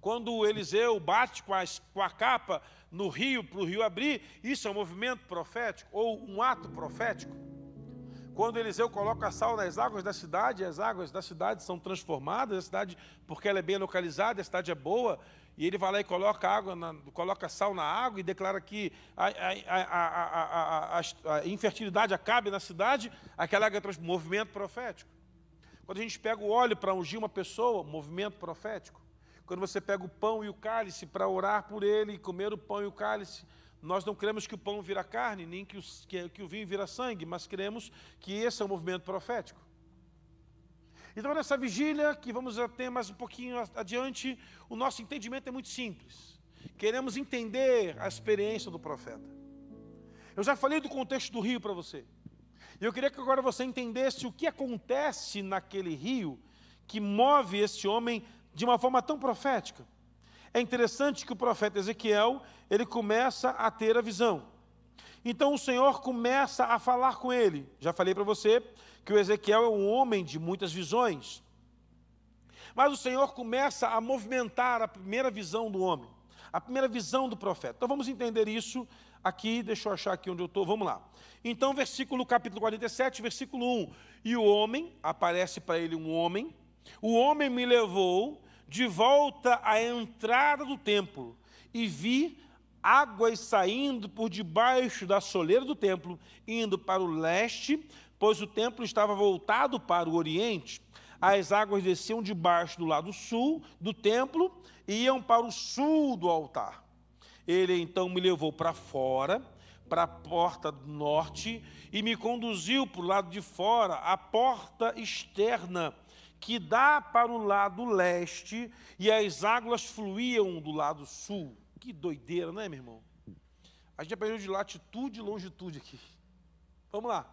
Quando Eliseu bate com a, com a capa no rio, para o rio abrir, isso é um movimento profético, ou um ato profético. Quando Eliseu coloca sal nas águas da cidade, as águas da cidade são transformadas, a cidade, porque ela é bem localizada, a cidade é boa, e ele vai lá e coloca, água na, coloca sal na água e declara que a, a, a, a infertilidade acabe na cidade, aquela água é movimento profético. Quando a gente pega o óleo para ungir uma pessoa, movimento profético. Quando você pega o pão e o cálice para orar por ele e comer o pão e o cálice, nós não cremos que o pão vira carne, nem que, os, que, que o vinho vira sangue, mas cremos que esse é o movimento profético. Então, nessa vigília, que vamos ter mais um pouquinho adiante, o nosso entendimento é muito simples. Queremos entender a experiência do profeta. Eu já falei do contexto do rio para você. E eu queria que agora você entendesse o que acontece naquele rio que move esse homem de uma forma tão profética. É interessante que o profeta Ezequiel, ele começa a ter a visão. Então o Senhor começa a falar com ele. Já falei para você que o Ezequiel é um homem de muitas visões. Mas o Senhor começa a movimentar a primeira visão do homem, a primeira visão do profeta. Então vamos entender isso aqui, deixa eu achar aqui onde eu estou, vamos lá. Então, versículo capítulo 47, versículo 1. E o homem, aparece para ele um homem, o homem me levou de volta à entrada do templo e vi águas saindo por debaixo da soleira do templo, indo para o leste, pois o templo estava voltado para o oriente. As águas desciam debaixo do lado sul do templo e iam para o sul do altar. Ele então me levou para fora, para a porta do norte, e me conduziu para o lado de fora, a porta externa que dá para o lado leste e as águas fluíam do lado sul. Que doideira, não é, meu irmão? A gente aprendeu de latitude e longitude aqui. Vamos lá.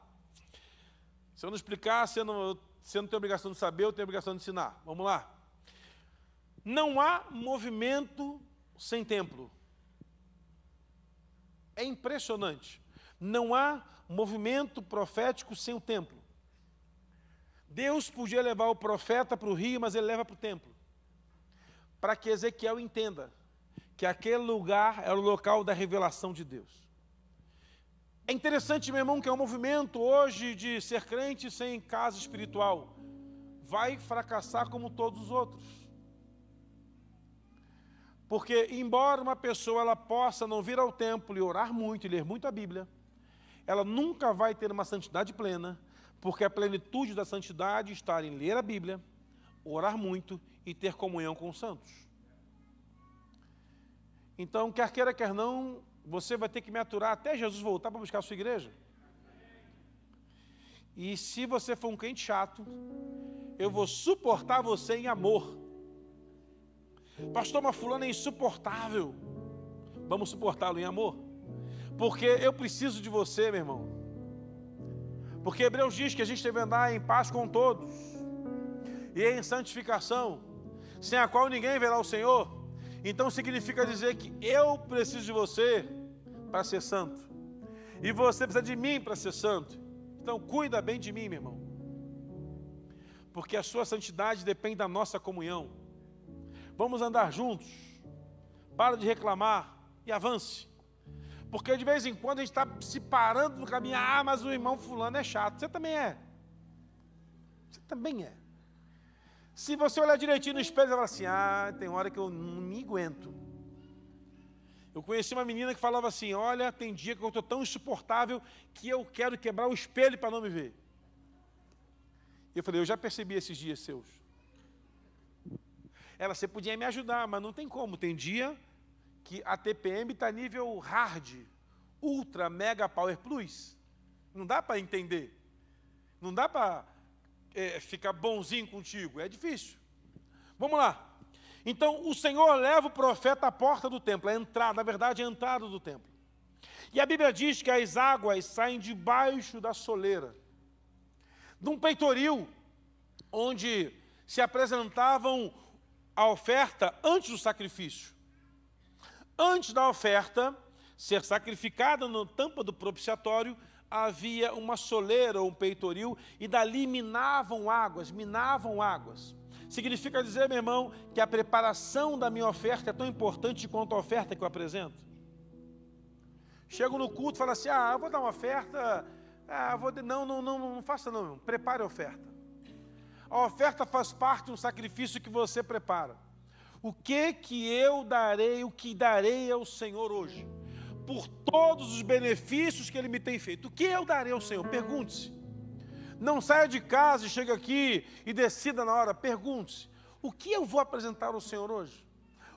Se eu não explicar, você não, você não tem obrigação de saber, eu tenho obrigação de ensinar. Vamos lá. Não há movimento sem templo. É impressionante. Não há movimento profético sem o templo. Deus podia levar o profeta para o rio, mas ele leva para o templo. Para que Ezequiel entenda que aquele lugar era o local da revelação de Deus. É interessante, meu irmão, que é um movimento hoje de ser crente sem casa espiritual. Vai fracassar como todos os outros. Porque, embora uma pessoa ela possa não vir ao templo e orar muito e ler muito a Bíblia, ela nunca vai ter uma santidade plena, porque a plenitude da santidade está em ler a Bíblia, orar muito e ter comunhão com os santos. Então, quer queira, quer não, você vai ter que me aturar até Jesus voltar para buscar a sua igreja. E se você for um crente chato, eu vou suportar você em amor. Pastor, uma fulana é insuportável. Vamos suportá-lo em amor. Porque eu preciso de você, meu irmão. Porque Hebreus diz que a gente deve andar em paz com todos e em santificação, sem a qual ninguém verá o Senhor. Então significa dizer que eu preciso de você para ser santo, e você precisa de mim para ser santo. Então cuida bem de mim, meu irmão, porque a sua santidade depende da nossa comunhão. Vamos andar juntos, para de reclamar e avance. Porque de vez em quando a gente está se parando no caminho, ah, mas o irmão fulano é chato. Você também é. Você também é. Se você olhar direitinho no espelho, você fala assim, ah, tem hora que eu não me aguento. Eu conheci uma menina que falava assim, olha, tem dia que eu estou tão insuportável que eu quero quebrar o espelho para não me ver. E eu falei, eu já percebi esses dias seus. Ela, você podia me ajudar, mas não tem como. Tem dia que a TPM está nível hard, ultra, mega power plus. Não dá para entender. Não dá para é, ficar bonzinho contigo. É difícil. Vamos lá. Então, o Senhor leva o profeta à porta do templo, a entrada, na verdade, a entrada do templo. E a Bíblia diz que as águas saem debaixo da soleira, de um peitoril. onde se apresentavam a oferta antes do sacrifício. Antes da oferta ser sacrificada na tampa do propiciatório, havia uma soleira ou um peitoril e dali minavam águas, minavam águas. Significa dizer, meu irmão, que a preparação da minha oferta é tão importante quanto a oferta que eu apresento. Chego no culto e falo assim: ah, eu vou dar uma oferta. Ah, vou não, não, não, não faça não, irmão. prepare a oferta. A oferta faz parte de um sacrifício que você prepara. O que que eu darei, o que darei ao Senhor hoje? Por todos os benefícios que Ele me tem feito. O que eu darei ao Senhor? Pergunte-se. Não saia de casa e chegue aqui e decida na hora. Pergunte-se: o que eu vou apresentar ao Senhor hoje?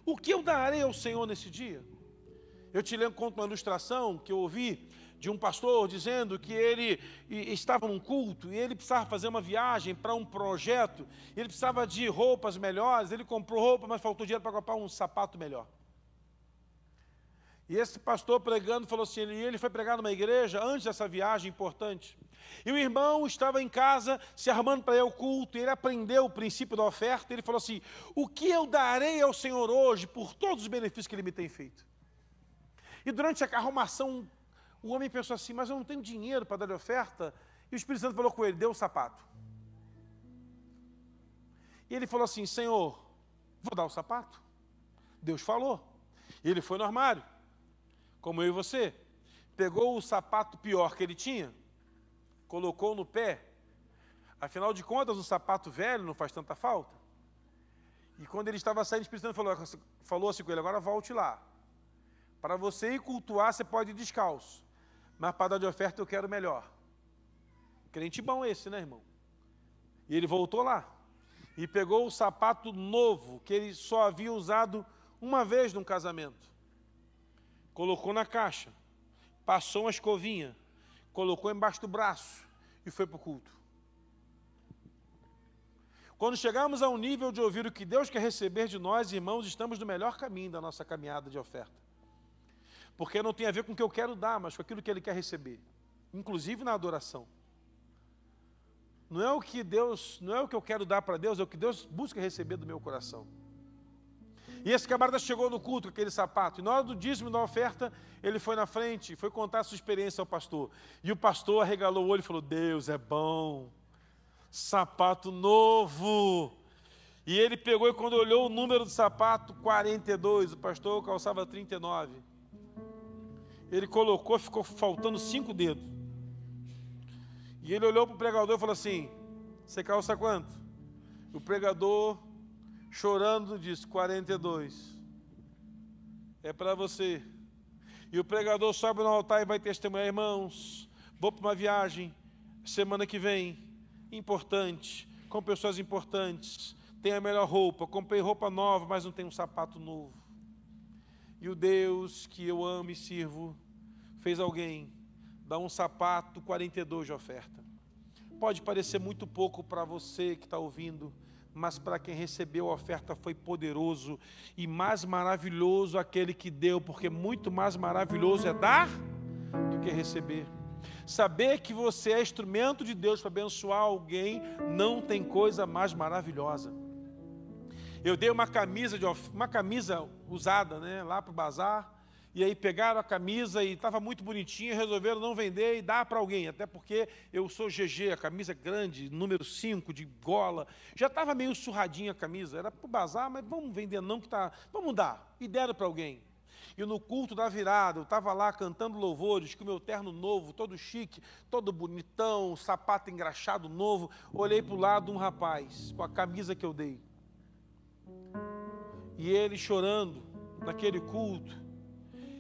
O que eu darei ao Senhor nesse dia? Eu te lembro conto uma ilustração que eu ouvi de um pastor dizendo que ele estava num culto e ele precisava fazer uma viagem para um projeto, ele precisava de roupas melhores, ele comprou roupa, mas faltou dinheiro para comprar um sapato melhor. E esse pastor pregando falou assim, ele foi pregar numa igreja antes dessa viagem importante. E o irmão estava em casa se armando para ir ao culto, e ele aprendeu o princípio da oferta, e ele falou assim: "O que eu darei ao Senhor hoje por todos os benefícios que ele me tem feito?" E durante a arrumação o homem pensou assim, mas eu não tenho dinheiro para dar oferta. E o Espírito Santo falou com ele, dê o sapato. E ele falou assim, Senhor, vou dar o sapato. Deus falou. E ele foi no armário, como eu e você. Pegou o sapato pior que ele tinha, colocou no pé. Afinal de contas, o sapato velho não faz tanta falta. E quando ele estava saindo, o Espírito Santo falou, falou assim com ele, agora volte lá. Para você ir cultuar, você pode ir descalço mas para dar de oferta eu quero melhor. Crente bom esse, né, irmão? E ele voltou lá e pegou o sapato novo que ele só havia usado uma vez num casamento. Colocou na caixa, passou uma escovinha, colocou embaixo do braço e foi para o culto. Quando chegamos a um nível de ouvir o que Deus quer receber de nós, irmãos, estamos no melhor caminho da nossa caminhada de oferta. Porque não tem a ver com o que eu quero dar, mas com aquilo que Ele quer receber. Inclusive na adoração. Não é o que Deus, não é o que eu quero dar para Deus, é o que Deus busca receber do meu coração. E esse camarada chegou no culto com aquele sapato, e na hora do dízimo da oferta, ele foi na frente, foi contar a sua experiência ao pastor. E o pastor arregalou o olho e falou: Deus é bom, sapato novo. E ele pegou e quando olhou o número do sapato, 42, o pastor calçava 39 ele colocou, ficou faltando cinco dedos. E ele olhou para o pregador e falou assim: Você calça quanto? O pregador, chorando, disse: 42. É para você. E o pregador sobe no altar e vai testemunhar, irmãos. Vou para uma viagem semana que vem, importante, com pessoas importantes. Tem a melhor roupa, comprei roupa nova, mas não tem um sapato novo. E o Deus que eu amo e sirvo fez alguém dar um sapato 42 de oferta. Pode parecer muito pouco para você que está ouvindo, mas para quem recebeu a oferta foi poderoso e mais maravilhoso aquele que deu, porque muito mais maravilhoso é dar do que receber. Saber que você é instrumento de Deus para abençoar alguém não tem coisa mais maravilhosa. Eu dei uma camisa, de, uma camisa usada né, lá para o bazar. E aí pegaram a camisa e estava muito bonitinha, resolveram não vender e dar para alguém. Até porque eu sou GG, a camisa é grande, número 5, de gola. Já estava meio surradinha a camisa. Era para o bazar, mas vamos vender não que tá. Vamos dar. E deram para alguém. E no culto da virada, eu estava lá cantando louvores, com o meu terno novo, todo chique, todo bonitão, sapato engraxado novo. Olhei para o lado um rapaz, com a camisa que eu dei. E ele chorando naquele culto.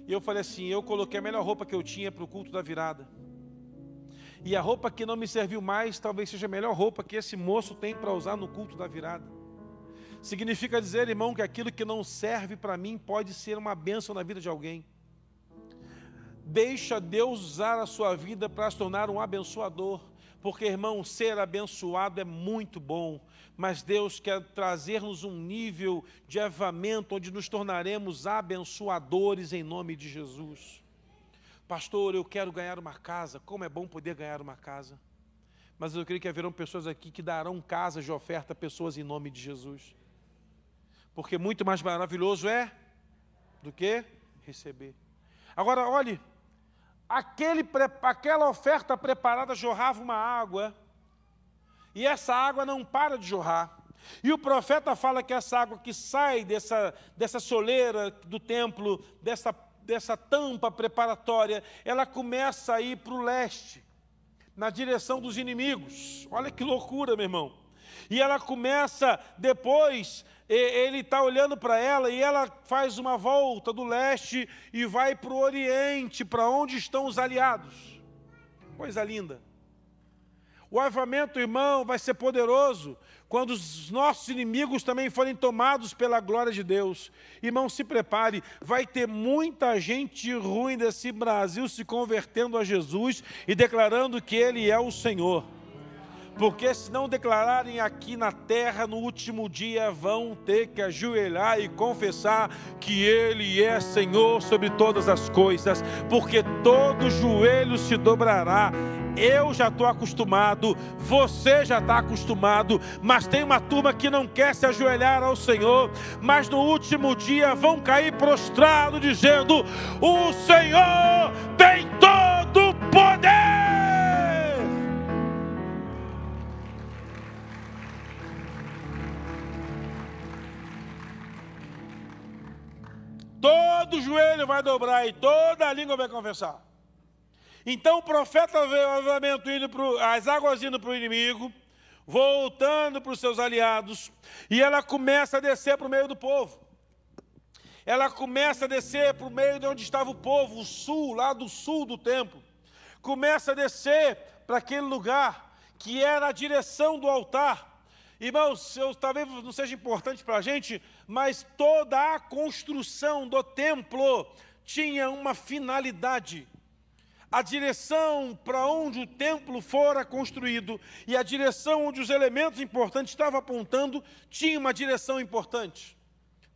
E eu falei assim: eu coloquei a melhor roupa que eu tinha para o culto da virada. E a roupa que não me serviu mais, talvez seja a melhor roupa que esse moço tem para usar no culto da virada. Significa dizer, irmão, que aquilo que não serve para mim pode ser uma bênção na vida de alguém. Deixa Deus usar a sua vida para se tornar um abençoador. Porque, irmão, ser abençoado é muito bom, mas Deus quer trazer-nos um nível de avamento onde nos tornaremos abençoadores em nome de Jesus. Pastor, eu quero ganhar uma casa. Como é bom poder ganhar uma casa. Mas eu creio que haverão pessoas aqui que darão casas de oferta a pessoas em nome de Jesus. Porque muito mais maravilhoso é do que receber. Agora, olhe, aquele, aquela oferta preparada jorrava uma água, e essa água não para de jorrar. E o profeta fala que essa água que sai dessa, dessa soleira do templo, dessa, dessa tampa preparatória, ela começa a ir para o leste na direção dos inimigos. Olha que loucura, meu irmão. E ela começa depois, ele está olhando para ela e ela faz uma volta do leste e vai para o oriente, para onde estão os aliados. Coisa linda. O avivamento, irmão, vai ser poderoso quando os nossos inimigos também forem tomados pela glória de Deus. Irmão, se prepare, vai ter muita gente ruim desse Brasil se convertendo a Jesus e declarando que Ele é o Senhor. Porque se não declararem aqui na terra no último dia, vão ter que ajoelhar e confessar que Ele é Senhor sobre todas as coisas, porque todo joelho se dobrará eu já estou acostumado, você já está acostumado, mas tem uma turma que não quer se ajoelhar ao Senhor, mas no último dia vão cair prostrado, dizendo: O Senhor tem todo o poder. Todo joelho vai dobrar e toda a língua vai confessar. Então o profeta vê o avivamento indo pro, as águas indo para o inimigo, voltando para os seus aliados, e ela começa a descer para o meio do povo. Ela começa a descer para o meio de onde estava o povo, o sul, lá do sul do templo. Começa a descer para aquele lugar que era a direção do altar. Irmãos, eu, talvez não seja importante para a gente, mas toda a construção do templo tinha uma finalidade a direção para onde o templo fora construído e a direção onde os elementos importantes estavam apontando tinha uma direção importante.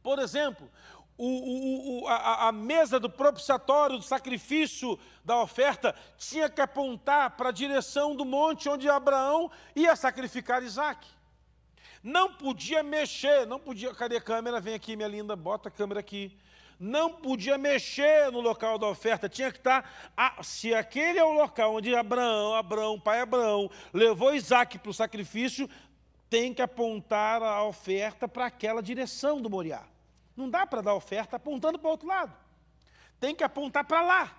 Por exemplo, o, o, a, a, mesa do propiciatório, do sacrifício, da oferta, tinha que apontar para a direção do monte onde Abraão ia sacrificar Isaac. Não podia mexer, não podia. Cadê a câmera? Vem aqui, minha linda, bota a câmera aqui não podia mexer no local da oferta, tinha que estar. se aquele é o local onde Abraão, Abraão, pai Abraão, levou Isaac para o sacrifício, tem que apontar a oferta para aquela direção do Moriá. Não dá para dar oferta apontando para o outro lado. Tem que apontar para lá.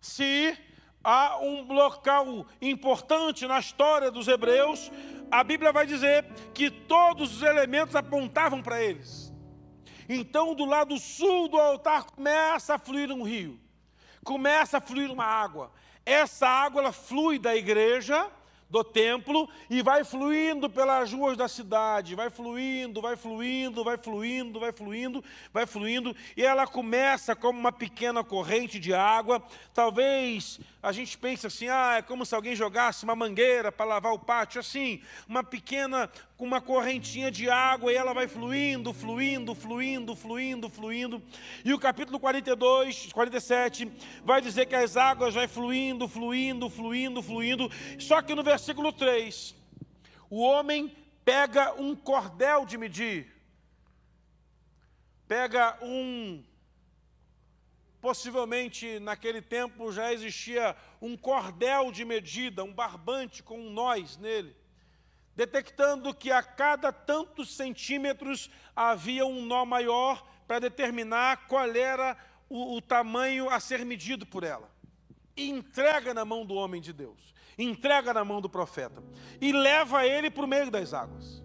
Se há um local importante na história dos hebreus, a Bíblia vai dizer que todos os elementos apontavam para eles. Então, do lado sul do altar começa a fluir um rio, começa a fluir uma água. Essa água ela flui da igreja do templo e vai fluindo pelas ruas da cidade, vai fluindo, vai fluindo, vai fluindo, vai fluindo, vai fluindo, e ela começa como uma pequena corrente de água. Talvez a gente pense assim: ah, é como se alguém jogasse uma mangueira para lavar o pátio, assim, uma pequena, com uma correntinha de água, e ela vai fluindo, fluindo, fluindo, fluindo, fluindo. E o capítulo 42, 47, vai dizer que as águas vai fluindo, fluindo, fluindo, fluindo. Só que no versículo versículo 3, o homem pega um cordel de medir, pega um. Possivelmente naquele tempo já existia um cordel de medida, um barbante com um nós nele, detectando que a cada tantos centímetros havia um nó maior para determinar qual era o, o tamanho a ser medido por ela. E entrega na mão do homem de Deus entrega na mão do profeta e leva ele para o meio das águas.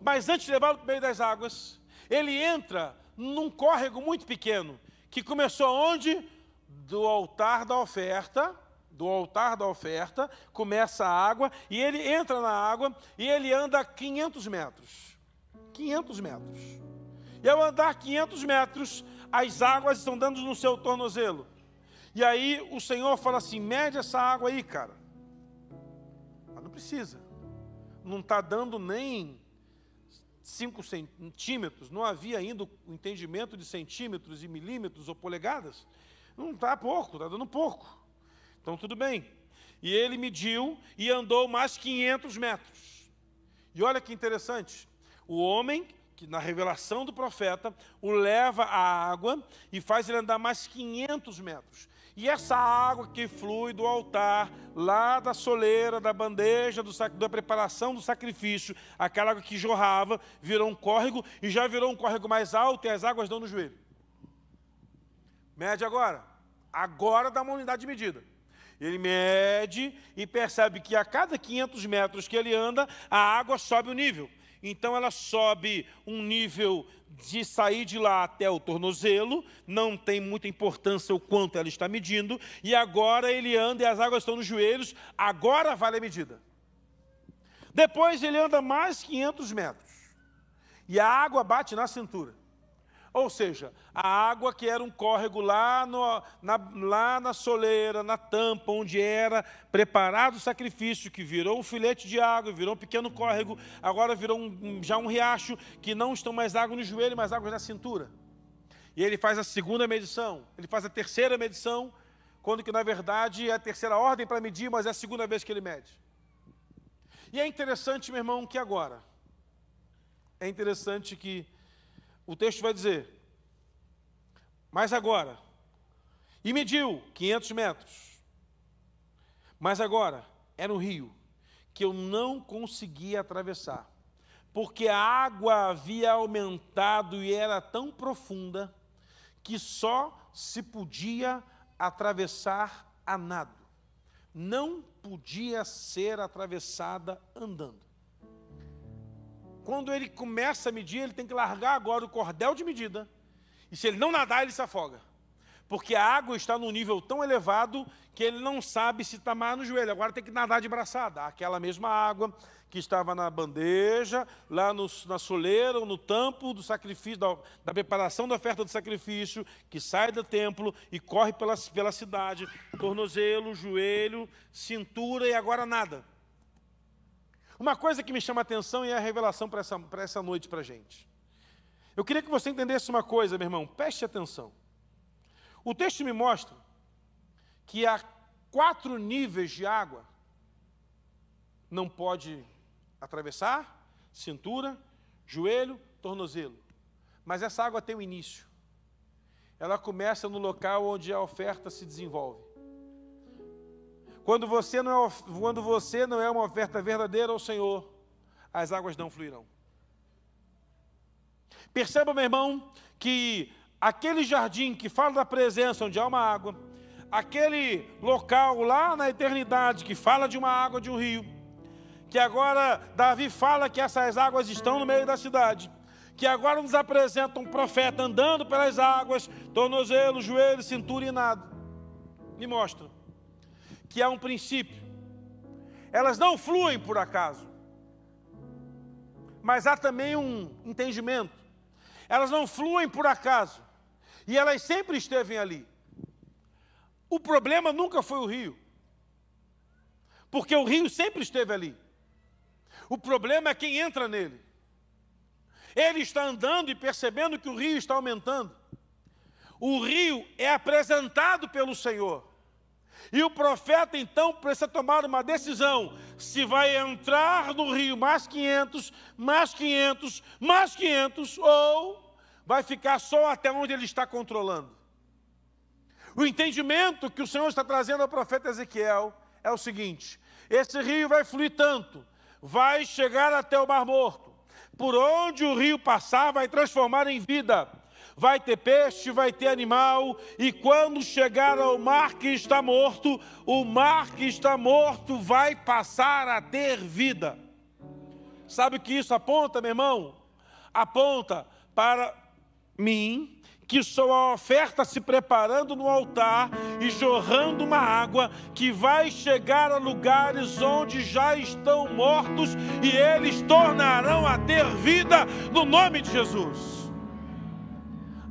Mas antes de levá-lo para o meio das águas, ele entra num córrego muito pequeno, que começou onde? Do altar da oferta, do altar da oferta, começa a água, e ele entra na água, e ele anda 500 metros. 500 metros. E ao andar 500 metros, as águas estão dando no seu tornozelo. E aí o Senhor fala assim: mede essa água aí, cara precisa. Não está dando nem 5 centímetros, não havia ainda o entendimento de centímetros e milímetros ou polegadas. Não está pouco, está dando pouco. Então tudo bem. E ele mediu e andou mais 500 metros. E olha que interessante. O homem, que na revelação do profeta, o leva à água e faz ele andar mais 500 metros. E essa água que flui do altar, lá da soleira, da bandeja, do, da preparação do sacrifício, aquela água que jorrava, virou um córrego e já virou um córrego mais alto e as águas dão no joelho. Mede agora. Agora dá uma unidade de medida. Ele mede e percebe que a cada 500 metros que ele anda, a água sobe o nível. Então ela sobe um nível de sair de lá até o tornozelo, não tem muita importância o quanto ela está medindo, e agora ele anda e as águas estão nos joelhos, agora vale a medida. Depois ele anda mais 500 metros, e a água bate na cintura. Ou seja, a água que era um córrego lá, no, na, lá na soleira, na tampa, onde era preparado o sacrifício, que virou um filete de água, virou um pequeno córrego, agora virou um, já um riacho, que não estão mais água no joelho, mas águas na cintura. E ele faz a segunda medição, ele faz a terceira medição, quando que na verdade é a terceira ordem para medir, mas é a segunda vez que ele mede. E é interessante, meu irmão, que agora, é interessante que o texto vai dizer, mas agora, e mediu 500 metros, mas agora era um rio que eu não conseguia atravessar, porque a água havia aumentado e era tão profunda que só se podia atravessar a nado, não podia ser atravessada andando. Quando ele começa a medir, ele tem que largar agora o cordel de medida. E se ele não nadar, ele se afoga. Porque a água está num nível tão elevado que ele não sabe se está mais no joelho. Agora tem que nadar de braçada. Aquela mesma água que estava na bandeja, lá no, na soleira ou no tampo do sacrifício, da, da, preparação da oferta do sacrifício, que sai do templo e corre pela, pela cidade, tornozelo, joelho, cintura e agora nada. Uma coisa que me chama a atenção e é a revelação para essa, para essa noite para a gente. Eu queria que você entendesse uma coisa, meu irmão, preste atenção. O texto me mostra que há quatro níveis de água não pode atravessar, cintura, joelho, tornozelo. Mas essa água tem um início. Ela começa no local onde a oferta se desenvolve. Quando você não é, quando você não é uma oferta verdadeira ao Senhor, as águas não fluirão. Perceba, meu irmão, que aquele jardim que fala da presença onde há uma água, aquele local lá na eternidade que fala de uma água de um rio, que agora Davi fala que essas águas estão no meio da cidade, que agora nos apresenta um profeta andando pelas águas, tornozelo, joelho, cintura e nada. Me mostra que há um princípio. Elas não fluem por acaso. Mas há também um entendimento. Elas não fluem por acaso. E elas sempre estevem ali. O problema nunca foi o rio. Porque o rio sempre esteve ali. O problema é quem entra nele. Ele está andando e percebendo que o rio está aumentando. O rio é apresentado pelo Senhor. E o profeta então precisa tomar uma decisão: se vai entrar no rio mais 500, mais 500, mais 500, ou vai ficar só até onde ele está controlando. O entendimento que o Senhor está trazendo ao profeta Ezequiel é o seguinte: esse rio vai fluir tanto, vai chegar até o Mar Morto, por onde o rio passar, vai transformar em vida vai ter peixe, vai ter animal, e quando chegar ao mar que está morto, o mar que está morto vai passar a ter vida. Sabe o que isso aponta, meu irmão? Aponta para mim, que sou a oferta se preparando no altar e jorrando uma água que vai chegar a lugares onde já estão mortos e eles tornarão a ter vida no nome de Jesus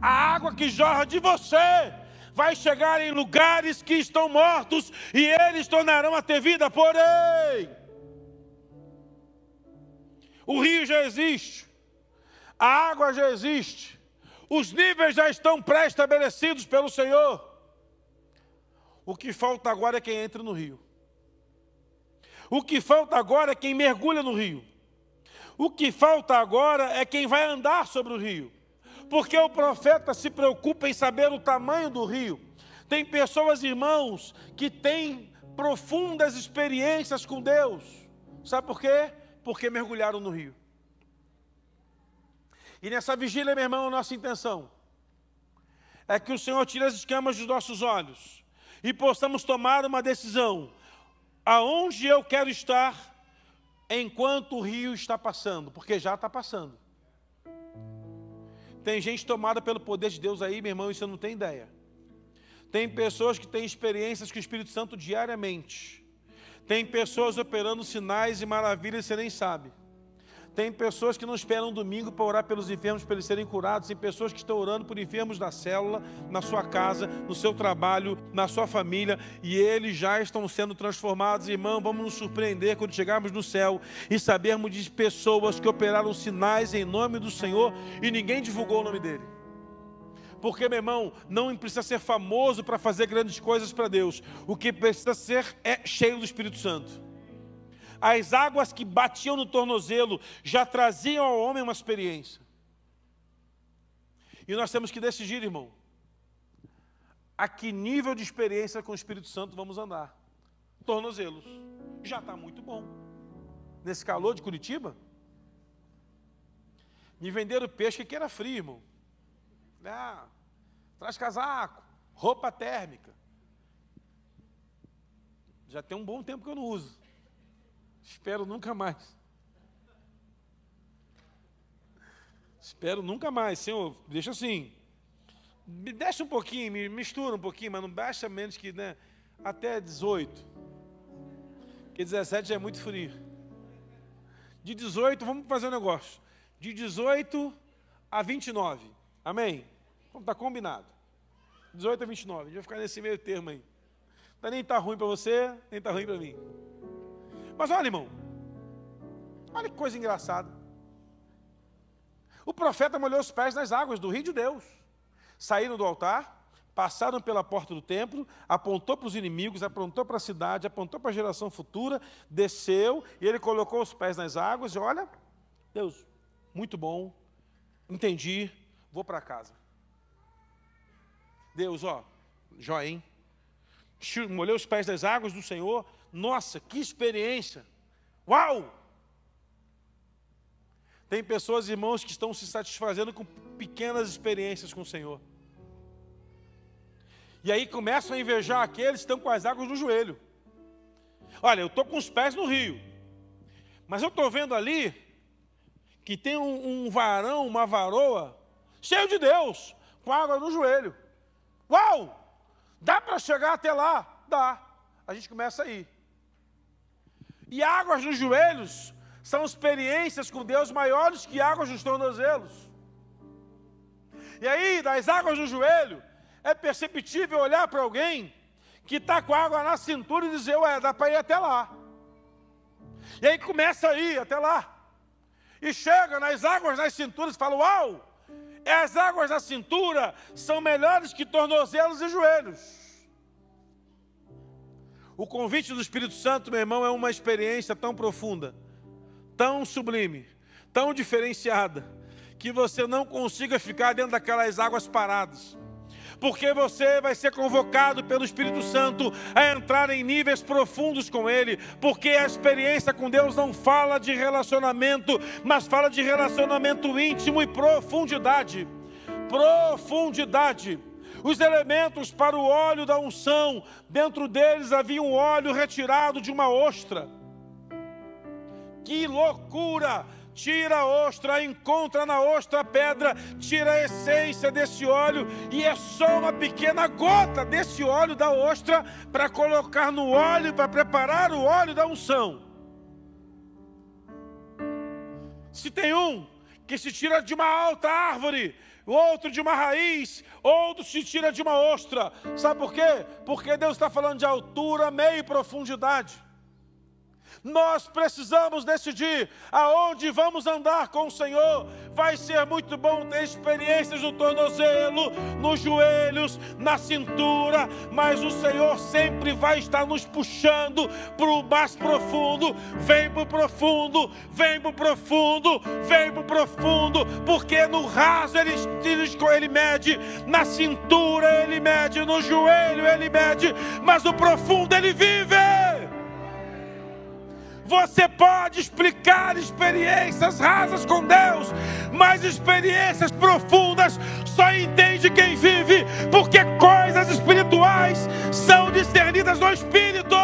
a água que jorra de você vai chegar em lugares que estão mortos e eles tornarão a ter vida. Porém, o rio já existe, a água já existe, os níveis já estão pré-estabelecidos pelo Senhor. O que falta agora é quem entra no rio. O que falta agora é quem mergulha no rio. O que falta agora é quem vai andar sobre o rio. Porque o profeta se preocupa em saber o tamanho do rio. Tem pessoas, irmãos, que têm profundas experiências com Deus. Sabe por quê? Porque mergulharam no rio. E nessa vigília, meu irmão, a nossa intenção é que o Senhor tire as escamas dos nossos olhos e possamos tomar uma decisão. Aonde eu quero estar enquanto o rio está passando, porque já está passando. Tem gente tomada pelo poder de Deus aí, meu irmão, e você não tem ideia. Tem pessoas que têm experiências com o Espírito Santo diariamente. Tem pessoas operando sinais e maravilhas e você nem sabe. Tem pessoas que não esperam domingo para orar pelos enfermos para eles serem curados. Tem pessoas que estão orando por enfermos na célula, na sua casa, no seu trabalho, na sua família, e eles já estão sendo transformados. Irmão, vamos nos surpreender quando chegarmos no céu e sabermos de pessoas que operaram sinais em nome do Senhor e ninguém divulgou o nome dele. Porque, meu irmão, não precisa ser famoso para fazer grandes coisas para Deus. O que precisa ser é cheio do Espírito Santo. As águas que batiam no tornozelo já traziam ao homem uma experiência. E nós temos que decidir, irmão, a que nível de experiência com o Espírito Santo vamos andar. Tornozelos. Já está muito bom. Nesse calor de Curitiba, me venderam peixe que era frio, irmão. Ah, traz casaco, roupa térmica. Já tem um bom tempo que eu não uso. Espero nunca mais. Espero nunca mais, Senhor. Deixa assim. Me deixa um pouquinho, me mistura um pouquinho, mas não baixa menos que né, até 18. Porque 17 já é muito frio. De 18, vamos fazer um negócio. De 18 a 29. Amém? Então está combinado. 18 a 29. A gente vai ficar nesse meio termo aí. Não nem está ruim para você, nem está ruim para mim. Mas olha, irmão, olha que coisa engraçada. O profeta molhou os pés nas águas do rio de Deus. Saíram do altar, passaram pela porta do templo, apontou para os inimigos, apontou para a cidade, apontou para a geração futura, desceu e ele colocou os pés nas águas e olha, Deus, muito bom, entendi, vou para casa. Deus, ó, joia, hein? Molhei os pés das águas do Senhor, nossa, que experiência! Uau! Tem pessoas, irmãos, que estão se satisfazendo com pequenas experiências com o Senhor. E aí começam a invejar aqueles que estão com as águas no joelho. Olha, eu estou com os pés no rio, mas eu estou vendo ali que tem um, um varão, uma varoa, cheio de Deus, com água no joelho. Uau! Dá para chegar até lá? Dá. A gente começa a ir. E águas nos joelhos são experiências com Deus maiores que águas nos tornozelos. E aí, das águas no joelho, é perceptível olhar para alguém que está com água na cintura e dizer, ué, dá para ir até lá. E aí começa a ir até lá. E chega nas águas nas cinturas e fala, uau, as águas na cintura são melhores que tornozelos e joelhos. O convite do Espírito Santo, meu irmão, é uma experiência tão profunda, tão sublime, tão diferenciada, que você não consiga ficar dentro daquelas águas paradas. Porque você vai ser convocado pelo Espírito Santo a entrar em níveis profundos com Ele, porque a experiência com Deus não fala de relacionamento, mas fala de relacionamento íntimo e profundidade. Profundidade os elementos para o óleo da unção, dentro deles havia um óleo retirado de uma ostra. Que loucura! Tira a ostra, encontra na ostra a pedra, tira a essência desse óleo e é só uma pequena gota desse óleo da ostra para colocar no óleo, para preparar o óleo da unção. Se tem um que se tira de uma alta árvore, outro de uma raiz, outro se tira de uma ostra. Sabe por quê? Porque Deus está falando de altura, meio e profundidade. Nós precisamos decidir aonde vamos andar com o Senhor. Vai ser muito bom ter experiências no tornozelo, nos joelhos, na cintura, mas o Senhor sempre vai estar nos puxando para o mais profundo. Vem para o profundo, vem para o profundo, vem para o profundo, porque no raso ele, ele, mede, na cintura ele mede, no joelho ele mede, mas no profundo ele vive. Você pode explicar experiências rasas com Deus, mas experiências profundas só entende quem vive, porque coisas espirituais são discernidas no Espírito.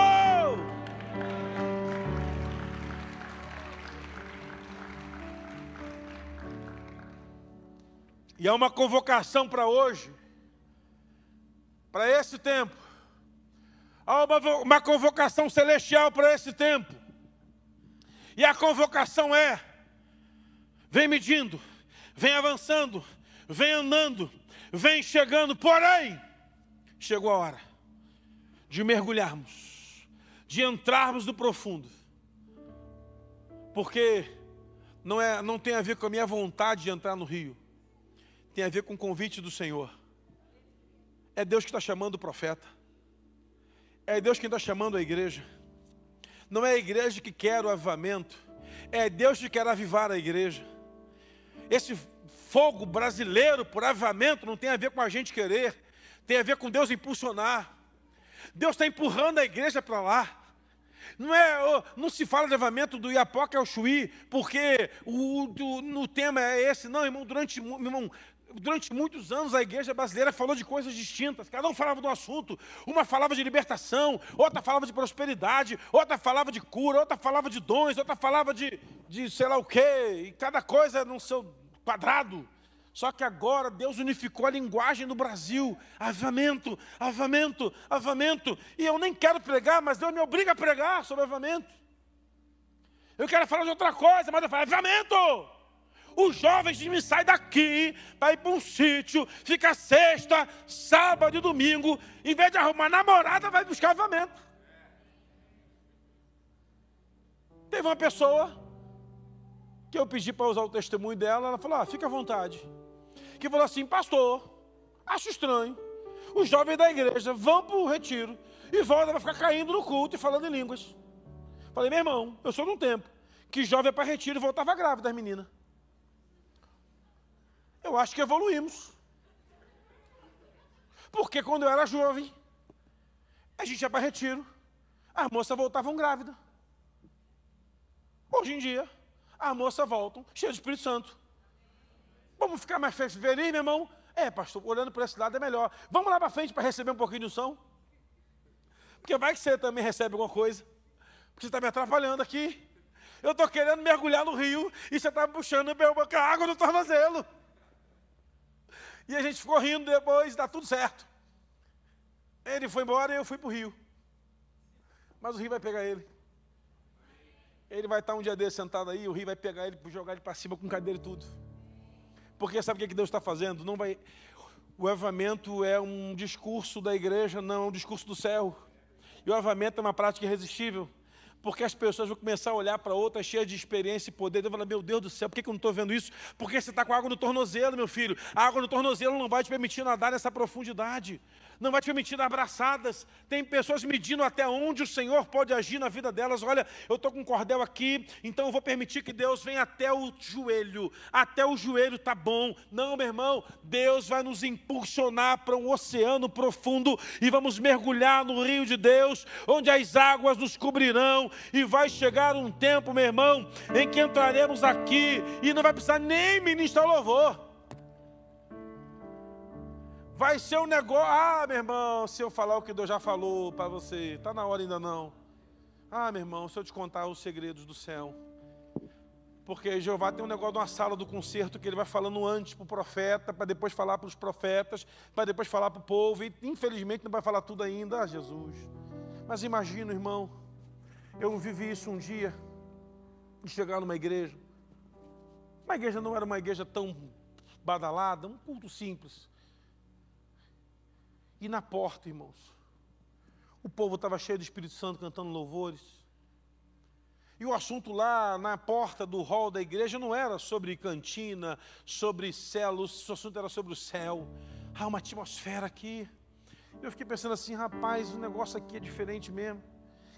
E há uma convocação para hoje, para esse tempo. Há uma, uma convocação celestial para esse tempo. E a convocação é: vem medindo, vem avançando, vem andando, vem chegando. Porém, chegou a hora de mergulharmos, de entrarmos no profundo. Porque não, é, não tem a ver com a minha vontade de entrar no rio, tem a ver com o convite do Senhor. É Deus que está chamando o profeta, é Deus quem está chamando a igreja. Não é a igreja que quer o avivamento, é Deus que quer avivar a igreja. Esse fogo brasileiro por avivamento não tem a ver com a gente querer, tem a ver com Deus impulsionar. Deus está empurrando a igreja para lá. Não, é, não se fala de avivamento do Iapoca ao Chuí, porque o, o, no tema é esse. Não, irmão, durante, irmão, durante muitos anos a igreja brasileira falou de coisas distintas, cada um falava do assunto. Uma falava de libertação, outra falava de prosperidade, outra falava de cura, outra falava de dons, outra falava de, de sei lá o quê, e cada coisa no seu quadrado. Só que agora Deus unificou a linguagem no Brasil. Avamento, avamento, avamento. E eu nem quero pregar, mas Deus me obriga a pregar sobre avamento. Eu quero falar de outra coisa, mas eu falo, avamento! Os jovens me saem daqui para ir para um sítio, fica sexta, sábado e domingo, em vez de arrumar namorada, vai buscar avamento. Teve uma pessoa que eu pedi para usar o testemunho dela, ela falou: ah, fica à vontade. Que falou assim, pastor, acho estranho. Os jovens da igreja vão para o retiro e voltam para ficar caindo no culto e falando em línguas. Falei, meu irmão, eu sou de um tempo que jovem é para retiro e voltava grávida, as meninas. Eu acho que evoluímos. Porque quando eu era jovem, a gente ia para retiro, as moças voltavam grávidas. Hoje em dia, as moças voltam cheias de Espírito Santo. Vamos ficar mais felizes, meu irmão? É, pastor, olhando para esse lado é melhor. Vamos lá para frente para receber um pouquinho de unção? Porque vai que você também recebe alguma coisa. Porque você está me atrapalhando aqui. Eu estou querendo mergulhar no rio e você está me puxando a água no tornozelo. E a gente ficou rindo depois, dá tudo certo. Ele foi embora e eu fui para o rio. Mas o rio vai pegar ele. Ele vai estar um dia desse sentado aí, o rio vai pegar ele, jogar ele para cima com cadeira e tudo. Porque sabe o que Deus está fazendo? Não vai. O avamento é um discurso da igreja, não é um discurso do céu. E o avamento é uma prática irresistível porque as pessoas vão começar a olhar para outras cheias de experiência e poder. Eu vou falar, meu Deus do céu, por que, que eu não estou vendo isso? Porque você está com água no tornozelo, meu filho. A água no tornozelo não vai te permitir nadar nessa profundidade não vai te permitir abraçadas. Tem pessoas medindo até onde o Senhor pode agir na vida delas. Olha, eu estou com um cordel aqui, então eu vou permitir que Deus venha até o joelho. Até o joelho tá bom. Não, meu irmão, Deus vai nos impulsionar para um oceano profundo e vamos mergulhar no rio de Deus, onde as águas nos cobrirão. E vai chegar um tempo, meu irmão, em que entraremos aqui e não vai precisar nem ministrar louvor. Vai ser um negócio. Ah, meu irmão, se eu falar o que Deus já falou para você, está na hora ainda não. Ah, meu irmão, se eu te contar os segredos do céu. Porque Jeová tem um negócio de uma sala do concerto que ele vai falando antes para o profeta, para depois falar para os profetas, para depois falar para o povo, e infelizmente não vai falar tudo ainda, ah, Jesus. Mas imagina, irmão, eu vivi isso um dia, de chegar numa igreja. Uma igreja não era uma igreja tão badalada, um culto simples. E na porta, irmãos, o povo estava cheio do Espírito Santo cantando louvores. E o assunto lá na porta do hall da igreja não era sobre cantina, sobre céus, o assunto era sobre o céu. Há uma atmosfera aqui. Eu fiquei pensando assim, rapaz, o negócio aqui é diferente mesmo.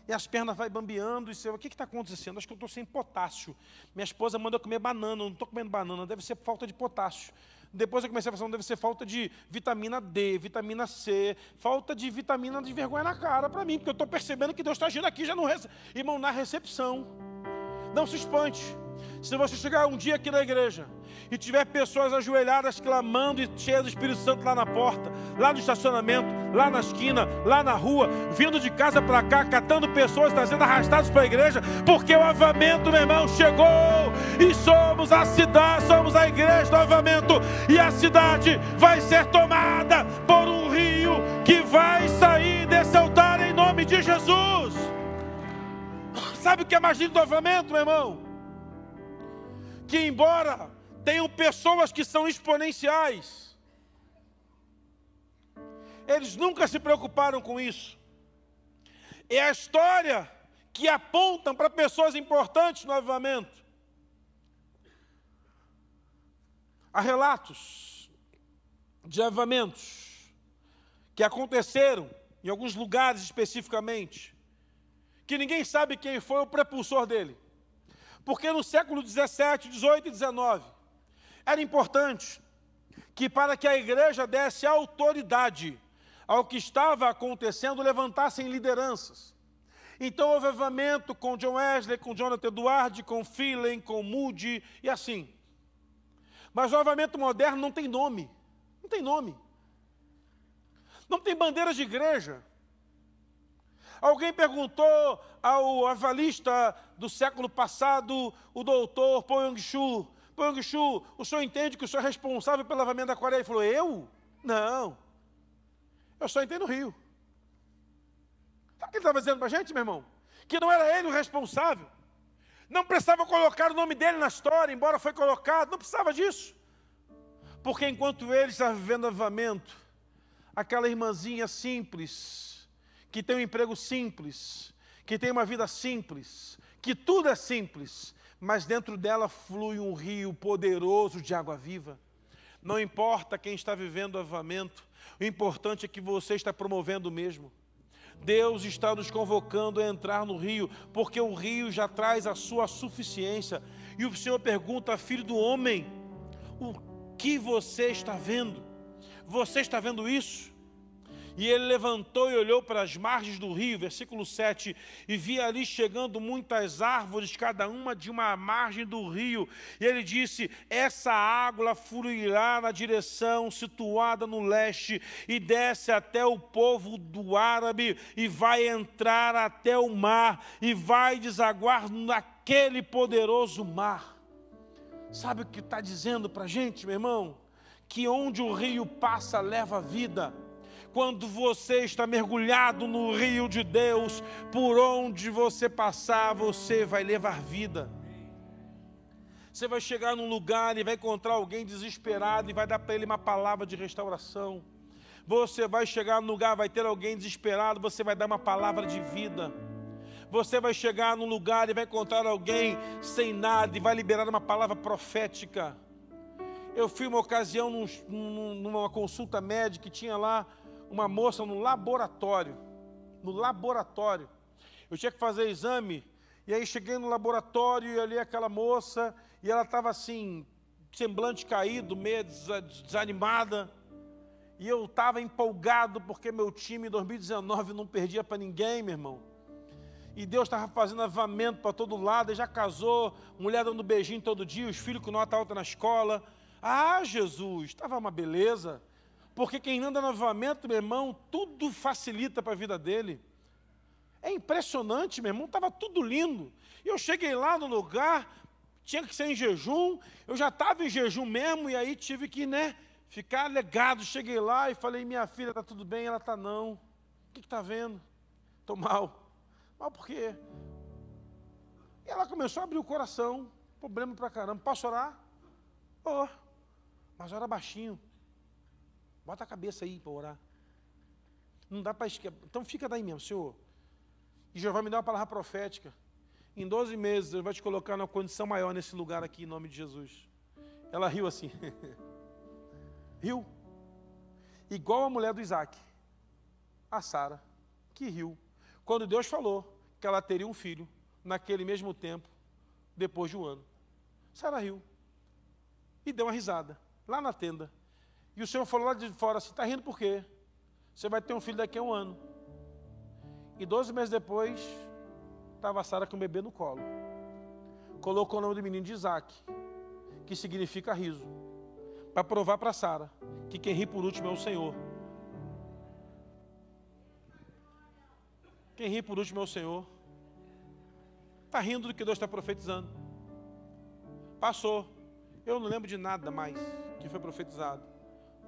E as pernas vai bambeando, e você, o que está acontecendo? Acho que eu estou sem potássio. Minha esposa manda eu comer banana, não estou comendo banana, deve ser falta de potássio. Depois eu comecei a pensar, não deve ser falta de vitamina D, vitamina C, falta de vitamina de vergonha na cara para mim, porque eu estou percebendo que Deus está agindo aqui já no irmão, na recepção. Não se espante. Se você chegar um dia aqui na igreja e tiver pessoas ajoelhadas clamando e cheias do Espírito Santo lá na porta, lá no estacionamento, lá na esquina, lá na rua, vindo de casa para cá, catando pessoas, trazendo arrastados para a igreja, porque o avamento, meu irmão, chegou e somos a cidade, somos a igreja do avamento e a cidade vai ser tomada por um rio que vai sair desse altar em nome de Jesus. Sabe o que é mais lindo do avamento, meu irmão? Que, embora tenham pessoas que são exponenciais, eles nunca se preocuparam com isso. É a história que apontam para pessoas importantes no avivamento. Há relatos de avivamentos que aconteceram em alguns lugares especificamente, que ninguém sabe quem foi o prepulsor dele. Porque no século 17, 18 e 19, era importante que para que a igreja desse autoridade ao que estava acontecendo, levantassem lideranças. Então houve avivamento com John Wesley, com Jonathan Edwards, com Phelan, com Moody e assim. Mas o avivamento moderno não tem nome. Não tem nome. Não tem bandeiras de igreja. Alguém perguntou ao avalista do século passado, o doutor Po Yong-Chu, Po Yong-Chu, o senhor entende que o senhor é responsável pelo lavamento da Coreia? Ele falou, eu? Não. Eu só entendo o Rio. Sabe o que ele estava dizendo para a gente, meu irmão? Que não era ele o responsável. Não precisava colocar o nome dele na história, embora foi colocado, não precisava disso. Porque enquanto ele estava vivendo avivamento, aquela irmãzinha simples, que tem um emprego simples, que tem uma vida simples, que tudo é simples, mas dentro dela flui um rio poderoso de água viva. Não importa quem está vivendo o avivamento, o importante é que você está promovendo mesmo. Deus está nos convocando a entrar no rio, porque o rio já traz a sua suficiência. E o Senhor pergunta, filho do homem, o que você está vendo? Você está vendo isso? E ele levantou e olhou para as margens do rio, versículo 7, e via ali chegando muitas árvores, cada uma de uma margem do rio. E ele disse: Essa água fluirá na direção situada no leste, e desce até o povo do árabe, e vai entrar até o mar, e vai desaguar naquele poderoso mar. Sabe o que está dizendo para a gente, meu irmão? Que onde o rio passa, leva vida quando você está mergulhado no rio de Deus, por onde você passar, você vai levar vida. Você vai chegar num lugar e vai encontrar alguém desesperado e vai dar para ele uma palavra de restauração. Você vai chegar num lugar, vai ter alguém desesperado, você vai dar uma palavra de vida. Você vai chegar num lugar e vai encontrar alguém sem nada e vai liberar uma palavra profética. Eu fui uma ocasião num, numa consulta médica que tinha lá uma moça no laboratório. No laboratório. Eu tinha que fazer exame, e aí cheguei no laboratório e ali aquela moça, e ela estava assim, semblante caído, meio desanimada. E eu estava empolgado porque meu time em 2019 não perdia para ninguém, meu irmão. E Deus estava fazendo avamento para todo lado, e já casou, mulher dando beijinho todo dia, os filhos com nota alta na escola. Ah, Jesus, estava uma beleza. Porque quem anda no avivamento, meu irmão, tudo facilita para a vida dele. É impressionante, meu irmão, estava tudo lindo. E eu cheguei lá no lugar, tinha que ser em jejum, eu já estava em jejum mesmo, e aí tive que, né, ficar legado. Cheguei lá e falei, minha filha, está tudo bem? Ela está não. O que está vendo? Estou mal. Mal por quê? E ela começou a abrir o coração, problema pra caramba. Posso orar? Oh, mas ora baixinho. Bota a cabeça aí para orar. Não dá para esquecer. Então fica daí mesmo, Senhor. E Jeová me dá uma palavra profética. Em 12 meses, Deus vai te colocar numa condição maior nesse lugar aqui, em nome de Jesus. Ela riu assim. riu. Igual a mulher do Isaac, a Sara, que riu. Quando Deus falou que ela teria um filho naquele mesmo tempo, depois de um ano. Sara riu. E deu uma risada, lá na tenda. E o Senhor falou lá de fora assim: está rindo por quê? Você vai ter um filho daqui a um ano. E 12 meses depois, estava Sara com o bebê no colo. Colocou o nome do menino de Isaac, que significa riso, para provar para Sara que quem ri por último é o Senhor. Quem ri por último é o Senhor. Está rindo do que Deus está profetizando. Passou. Eu não lembro de nada mais que foi profetizado.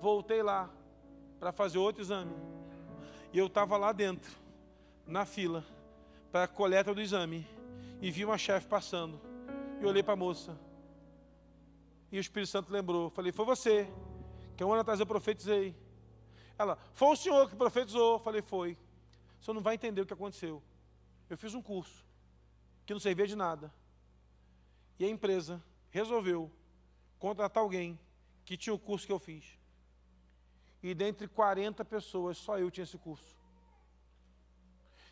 Voltei lá para fazer outro exame. E eu estava lá dentro, na fila para a coleta do exame e vi uma chefe passando. E olhei para a moça. E o Espírito Santo lembrou. Falei, foi você. Que um ano atrás eu profetizei. Ela, foi o senhor que profetizou. Falei, foi. O senhor não vai entender o que aconteceu. Eu fiz um curso que não servia de nada. E a empresa resolveu contratar alguém que tinha o curso que eu fiz. E dentre 40 pessoas, só eu tinha esse curso.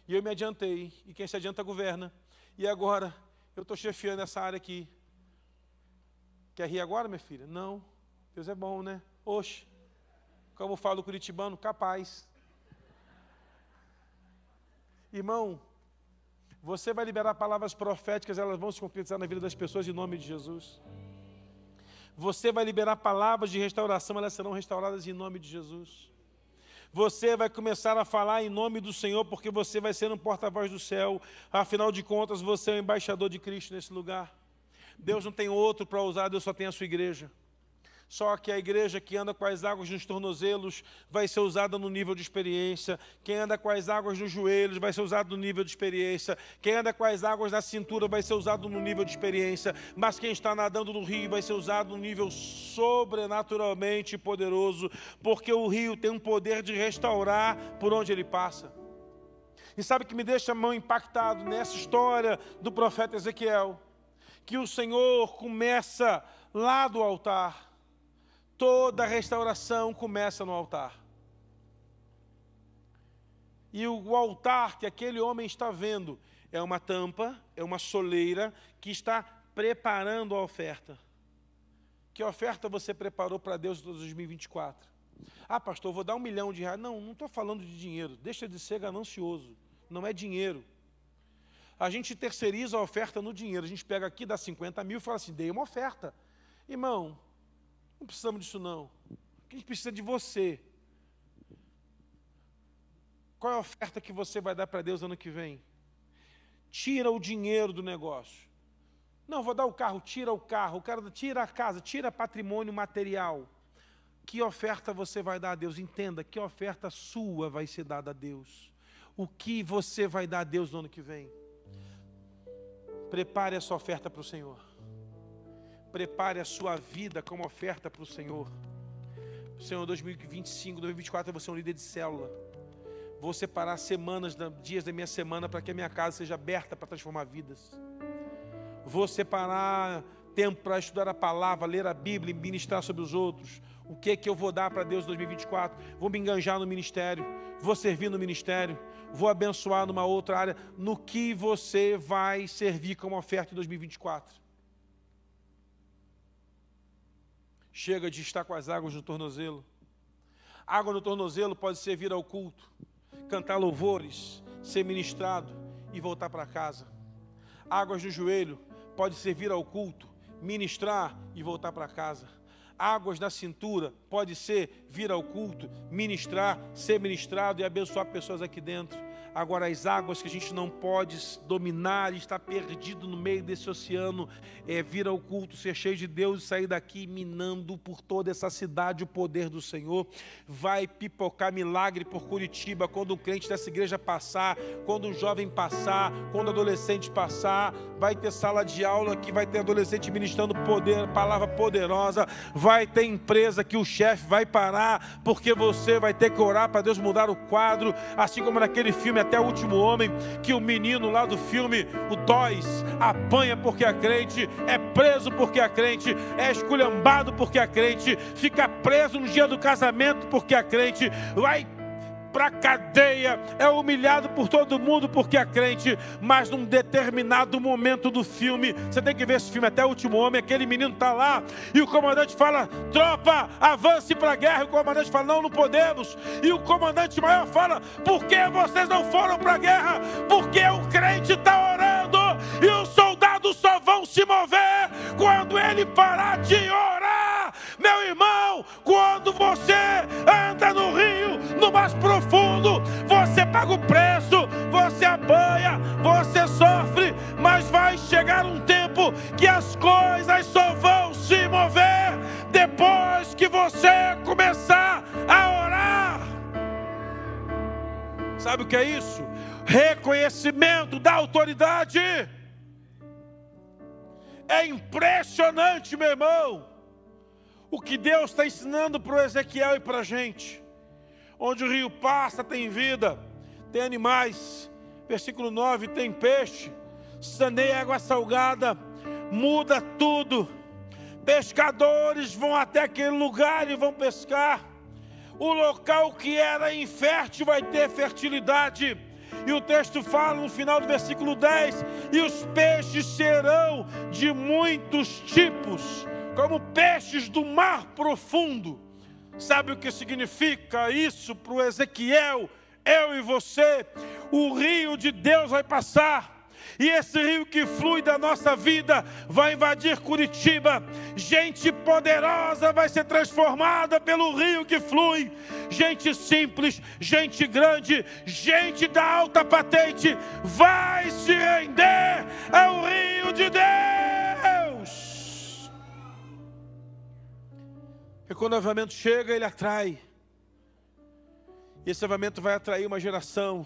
E eu me adiantei, e quem se adianta governa. E agora eu estou chefiando essa área aqui. Quer rir agora, minha filha? Não. Deus é bom, né? Oxe. Como falo curitibano, capaz. Irmão, você vai liberar palavras proféticas, elas vão se concretizar na vida das pessoas em nome de Jesus. Você vai liberar palavras de restauração, elas serão restauradas em nome de Jesus. Você vai começar a falar em nome do Senhor, porque você vai ser um porta-voz do céu. Afinal de contas, você é o embaixador de Cristo nesse lugar. Deus não tem outro para usar, Deus só tem a sua igreja. Só que a igreja que anda com as águas nos tornozelos vai ser usada no nível de experiência. Quem anda com as águas nos joelhos vai ser usado no nível de experiência. Quem anda com as águas na cintura vai ser usado no nível de experiência. Mas quem está nadando no rio vai ser usado no nível sobrenaturalmente poderoso, porque o rio tem um poder de restaurar por onde ele passa. E sabe que me deixa mão impactado nessa história do profeta Ezequiel? Que o Senhor começa lá do altar Toda restauração começa no altar. E o altar que aquele homem está vendo é uma tampa, é uma soleira que está preparando a oferta. Que oferta você preparou para Deus em 2024? Ah, pastor, vou dar um milhão de reais. Não, não estou falando de dinheiro. Deixa de ser ganancioso. Não é dinheiro. A gente terceiriza a oferta no dinheiro. A gente pega aqui, dá 50 mil e fala assim, dei uma oferta. Irmão, não precisamos disso não. A gente precisa de você. Qual é a oferta que você vai dar para Deus ano que vem? Tira o dinheiro do negócio. Não, vou dar o carro, tira o carro, o cara tira a casa, tira patrimônio material. Que oferta você vai dar a Deus? Entenda, que oferta sua vai ser dada a Deus. O que você vai dar a Deus no ano que vem? Prepare essa oferta para o Senhor. Prepare a sua vida como oferta para o Senhor. Senhor, 2025, 2024 eu vou ser um líder de célula. Vou separar semanas, dias da minha semana para que a minha casa seja aberta para transformar vidas. Vou separar tempo para estudar a palavra, ler a Bíblia e ministrar sobre os outros. O que é que eu vou dar para Deus em 2024? Vou me enganjar no ministério, vou servir no ministério, vou abençoar numa outra área. No que você vai servir como oferta em 2024? Chega de estar com as águas no tornozelo. Água no tornozelo pode servir ao culto, cantar louvores, ser ministrado e voltar para casa. Águas no joelho pode servir ao culto, ministrar e voltar para casa. Águas na cintura pode ser vir ao culto, ministrar, ser ministrado e abençoar pessoas aqui dentro. Agora, as águas que a gente não pode dominar, está perdido no meio desse oceano, é vir ao culto, ser cheio de Deus e sair daqui minando por toda essa cidade o poder do Senhor. Vai pipocar milagre por Curitiba quando um crente dessa igreja passar, quando um jovem passar, quando um adolescente passar. Vai ter sala de aula que vai ter adolescente ministrando poder, palavra poderosa. Vai ter empresa que o chefe vai parar, porque você vai ter que orar para Deus mudar o quadro, assim como naquele filme Até o Último Homem, que o menino lá do filme, o Dóis, apanha porque é crente, é preso porque é crente, é esculhambado porque é crente, fica preso no dia do casamento porque é crente, vai para cadeia, é humilhado por todo mundo porque é crente, mas num determinado momento do filme, você tem que ver esse filme até o último homem, aquele menino está lá, e o comandante fala: tropa, avance para a guerra. E o comandante fala: não, não podemos. E o comandante maior fala: por que vocês não foram para a guerra? Porque o crente está orando, e os soldados só vão se mover quando ele parar de orar. Meu irmão, quando você anda no rio, mais profundo, você paga o preço, você apanha, você sofre, mas vai chegar um tempo que as coisas só vão se mover depois que você começar a orar. Sabe o que é isso? Reconhecimento da autoridade. É impressionante, meu irmão o que Deus está ensinando para o Ezequiel e para a gente. Onde o rio passa, tem vida, tem animais. Versículo 9: tem peixe, saneia água salgada, muda tudo. Pescadores vão até aquele lugar e vão pescar. O local que era infértil vai ter fertilidade. E o texto fala no final do versículo 10: E os peixes serão de muitos tipos como peixes do mar profundo. Sabe o que significa isso para o Ezequiel, eu e você? O rio de Deus vai passar. E esse rio que flui da nossa vida vai invadir Curitiba. Gente poderosa vai ser transformada pelo rio que flui. Gente simples, gente grande, gente da alta patente vai se render ao rio de Deus. E quando o avivamento chega, ele atrai. E esse avivamento vai atrair uma geração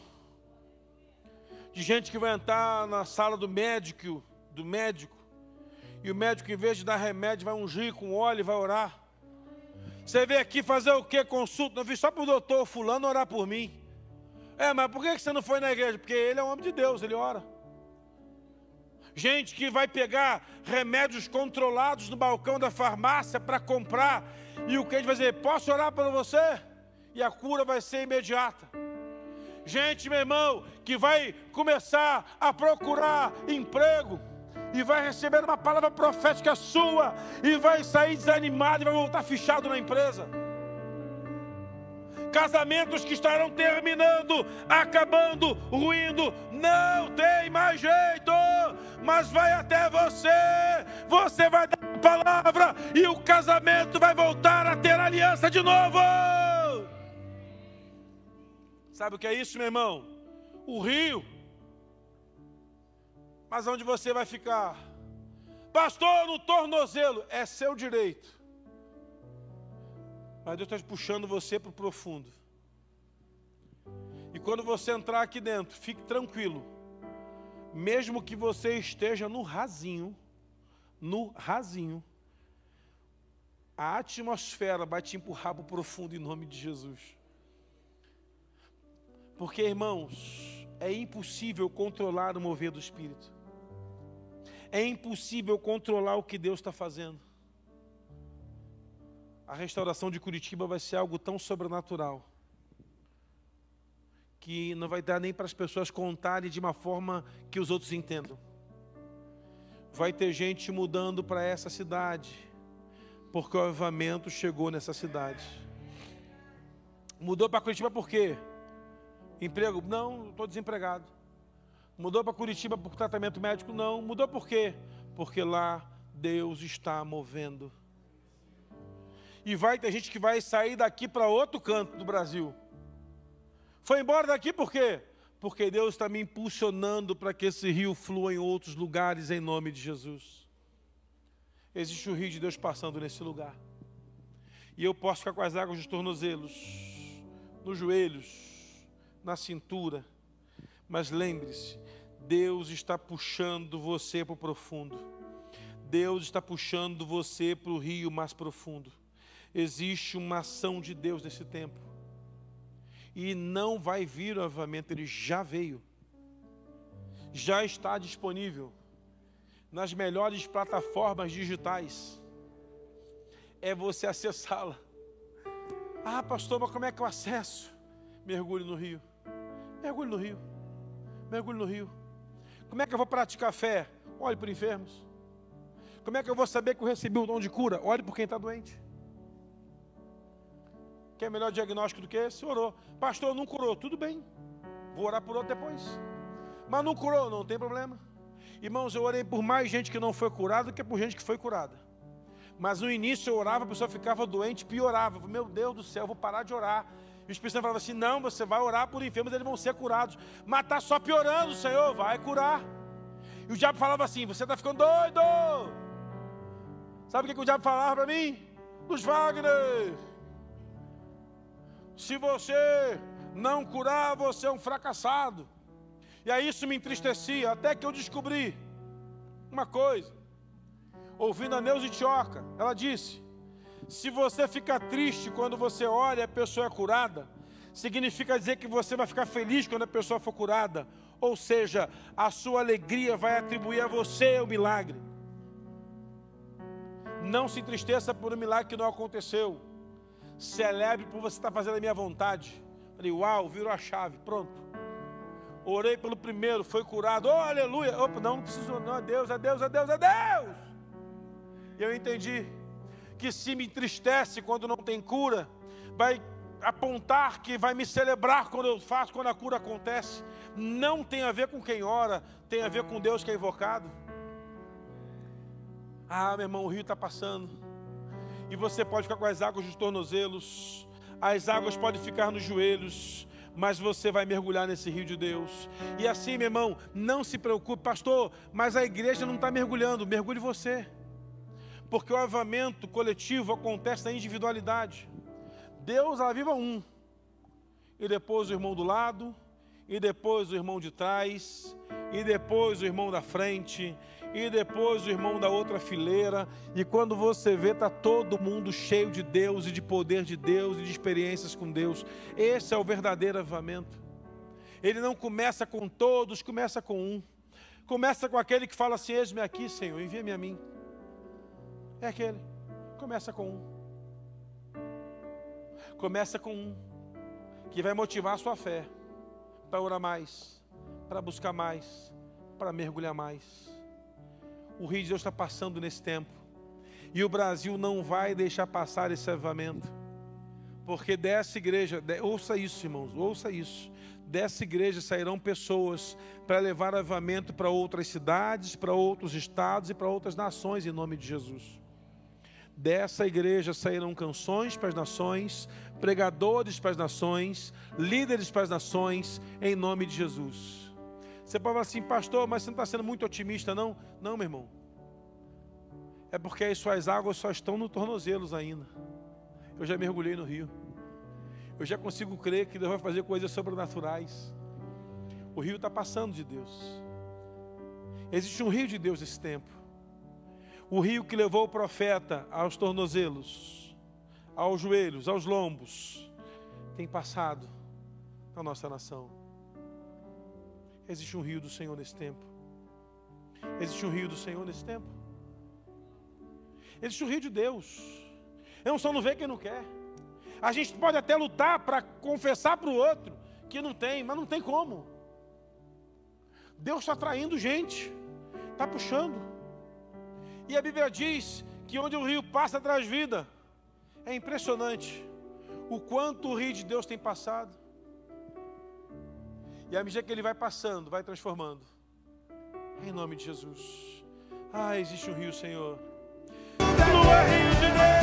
de gente que vai entrar na sala do médico, do médico, e o médico, em vez de dar remédio, vai ungir com óleo e vai orar. Você veio aqui fazer o que? Consulta? Não vi só para o doutor fulano orar por mim. É, mas por que você não foi na igreja? Porque ele é um homem de Deus, ele ora. Gente que vai pegar remédios controlados no balcão da farmácia para comprar e o crente vai dizer: Posso orar por você? E a cura vai ser imediata. Gente, meu irmão, que vai começar a procurar emprego e vai receber uma palavra profética sua e vai sair desanimado e vai voltar fechado na empresa casamentos que estarão terminando, acabando, ruindo, não tem mais jeito, mas vai até você, você vai dar palavra e o casamento vai voltar a ter aliança de novo. Sabe o que é isso, meu irmão? O rio. Mas onde você vai ficar? Pastor, no tornozelo, é seu direito. Mas Deus está puxando você para o profundo. E quando você entrar aqui dentro, fique tranquilo. Mesmo que você esteja no rasinho, no rasinho, a atmosfera vai te empurrar para o profundo em nome de Jesus. Porque, irmãos, é impossível controlar o mover do Espírito. É impossível controlar o que Deus está fazendo a restauração de Curitiba vai ser algo tão sobrenatural que não vai dar nem para as pessoas contarem de uma forma que os outros entendam. Vai ter gente mudando para essa cidade, porque o avivamento chegou nessa cidade. Mudou para Curitiba por quê? Emprego? Não, estou desempregado. Mudou para Curitiba por tratamento médico? Não. Mudou por quê? Porque lá Deus está movendo e vai ter gente que vai sair daqui para outro canto do Brasil. Foi embora daqui por quê? Porque Deus está me impulsionando para que esse rio flua em outros lugares em nome de Jesus. Existe o rio de Deus passando nesse lugar. E eu posso ficar com as águas dos tornozelos, nos joelhos, na cintura. Mas lembre-se, Deus está puxando você para o profundo. Deus está puxando você para o rio mais profundo. Existe uma ação de Deus nesse tempo. E não vai vir novamente, ele já veio. Já está disponível nas melhores plataformas digitais. É você acessá-la. Ah, pastor, mas como é que eu acesso? Mergulhe no rio. Mergulhe no rio. Mergulhe no rio. Como é que eu vou praticar fé? Olhe para enfermos. Como é que eu vou saber que eu recebi o dom de cura? Olhe por quem está doente. Quer melhor diagnóstico do que esse? Orou. Pastor, não curou. Tudo bem. Vou orar por outro depois. Mas não curou, não tem problema. Irmãos, eu orei por mais gente que não foi curada do que por gente que foi curada. Mas no início eu orava, a pessoa ficava doente, piorava. Meu Deus do céu, vou parar de orar. E o Espírito Santo falava assim: não, você vai orar por enfermos, eles vão ser curados. Mas está só piorando, Senhor, vai curar. E o diabo falava assim: você está ficando doido. Sabe o que, que o diabo falava para mim? Dos Wagner. Se você não curar, você é um fracassado. E aí isso me entristecia, até que eu descobri uma coisa ouvindo a Neuza Tioca, ela disse: se você fica triste quando você ora e a pessoa é curada, significa dizer que você vai ficar feliz quando a pessoa for curada. Ou seja, a sua alegria vai atribuir a você o milagre. Não se entristeça por um milagre que não aconteceu. Celebre por você estar fazendo a minha vontade. Falei, uau, virou a chave, pronto. Orei pelo primeiro, foi curado. Oh, aleluia. Opa, não, não preciso, não, é Deus, é Deus, é Deus, é Deus. E eu entendi que se me entristece quando não tem cura, vai apontar que vai me celebrar quando eu faço, quando a cura acontece. Não tem a ver com quem ora, tem a ver com Deus que é invocado. Ah, meu irmão, o rio está passando. E você pode ficar com as águas dos tornozelos, as águas podem ficar nos joelhos, mas você vai mergulhar nesse rio de Deus. E assim, meu irmão, não se preocupe, pastor, mas a igreja não está mergulhando, mergulhe você porque o avamento coletivo acontece na individualidade. Deus aviva um, e depois o irmão do lado, e depois o irmão de trás, e depois o irmão da frente, e depois o irmão da outra fileira, e quando você vê, está todo mundo cheio de Deus e de poder de Deus e de experiências com Deus. Esse é o verdadeiro avivamento. Ele não começa com todos, começa com um. Começa com aquele que fala assim: Eis-me aqui, Senhor, envia-me a mim. É aquele. Começa com um. Começa com um. Que vai motivar a sua fé. Para orar mais. Para buscar mais. Para mergulhar mais. O rio de Deus está passando nesse tempo. E o Brasil não vai deixar passar esse avivamento. Porque dessa igreja, ouça isso, irmãos, ouça isso. Dessa igreja sairão pessoas para levar avivamento para outras cidades, para outros estados e para outras nações, em nome de Jesus. Dessa igreja sairão canções para as nações, pregadores para as nações, líderes para as nações, em nome de Jesus. Você pode falar assim, pastor, mas você não está sendo muito otimista, não? Não, meu irmão. É porque as suas águas só estão no tornozelos ainda. Eu já mergulhei no rio. Eu já consigo crer que Deus vai fazer coisas sobrenaturais. O rio está passando de Deus. Existe um rio de Deus nesse tempo. O rio que levou o profeta aos tornozelos, aos joelhos, aos lombos, tem passado na nossa nação. Existe um rio do Senhor nesse tempo. Existe um rio do Senhor nesse tempo. Existe um rio de Deus. Eu só não vê quem não quer. A gente pode até lutar para confessar para o outro que não tem, mas não tem como. Deus está traindo gente, está puxando. E a Bíblia diz que onde o rio passa traz vida. É impressionante o quanto o rio de Deus tem passado. E à medida que ele vai passando, vai transformando. Em nome de Jesus. Ah, existe um rio, Senhor. No rio de Deus.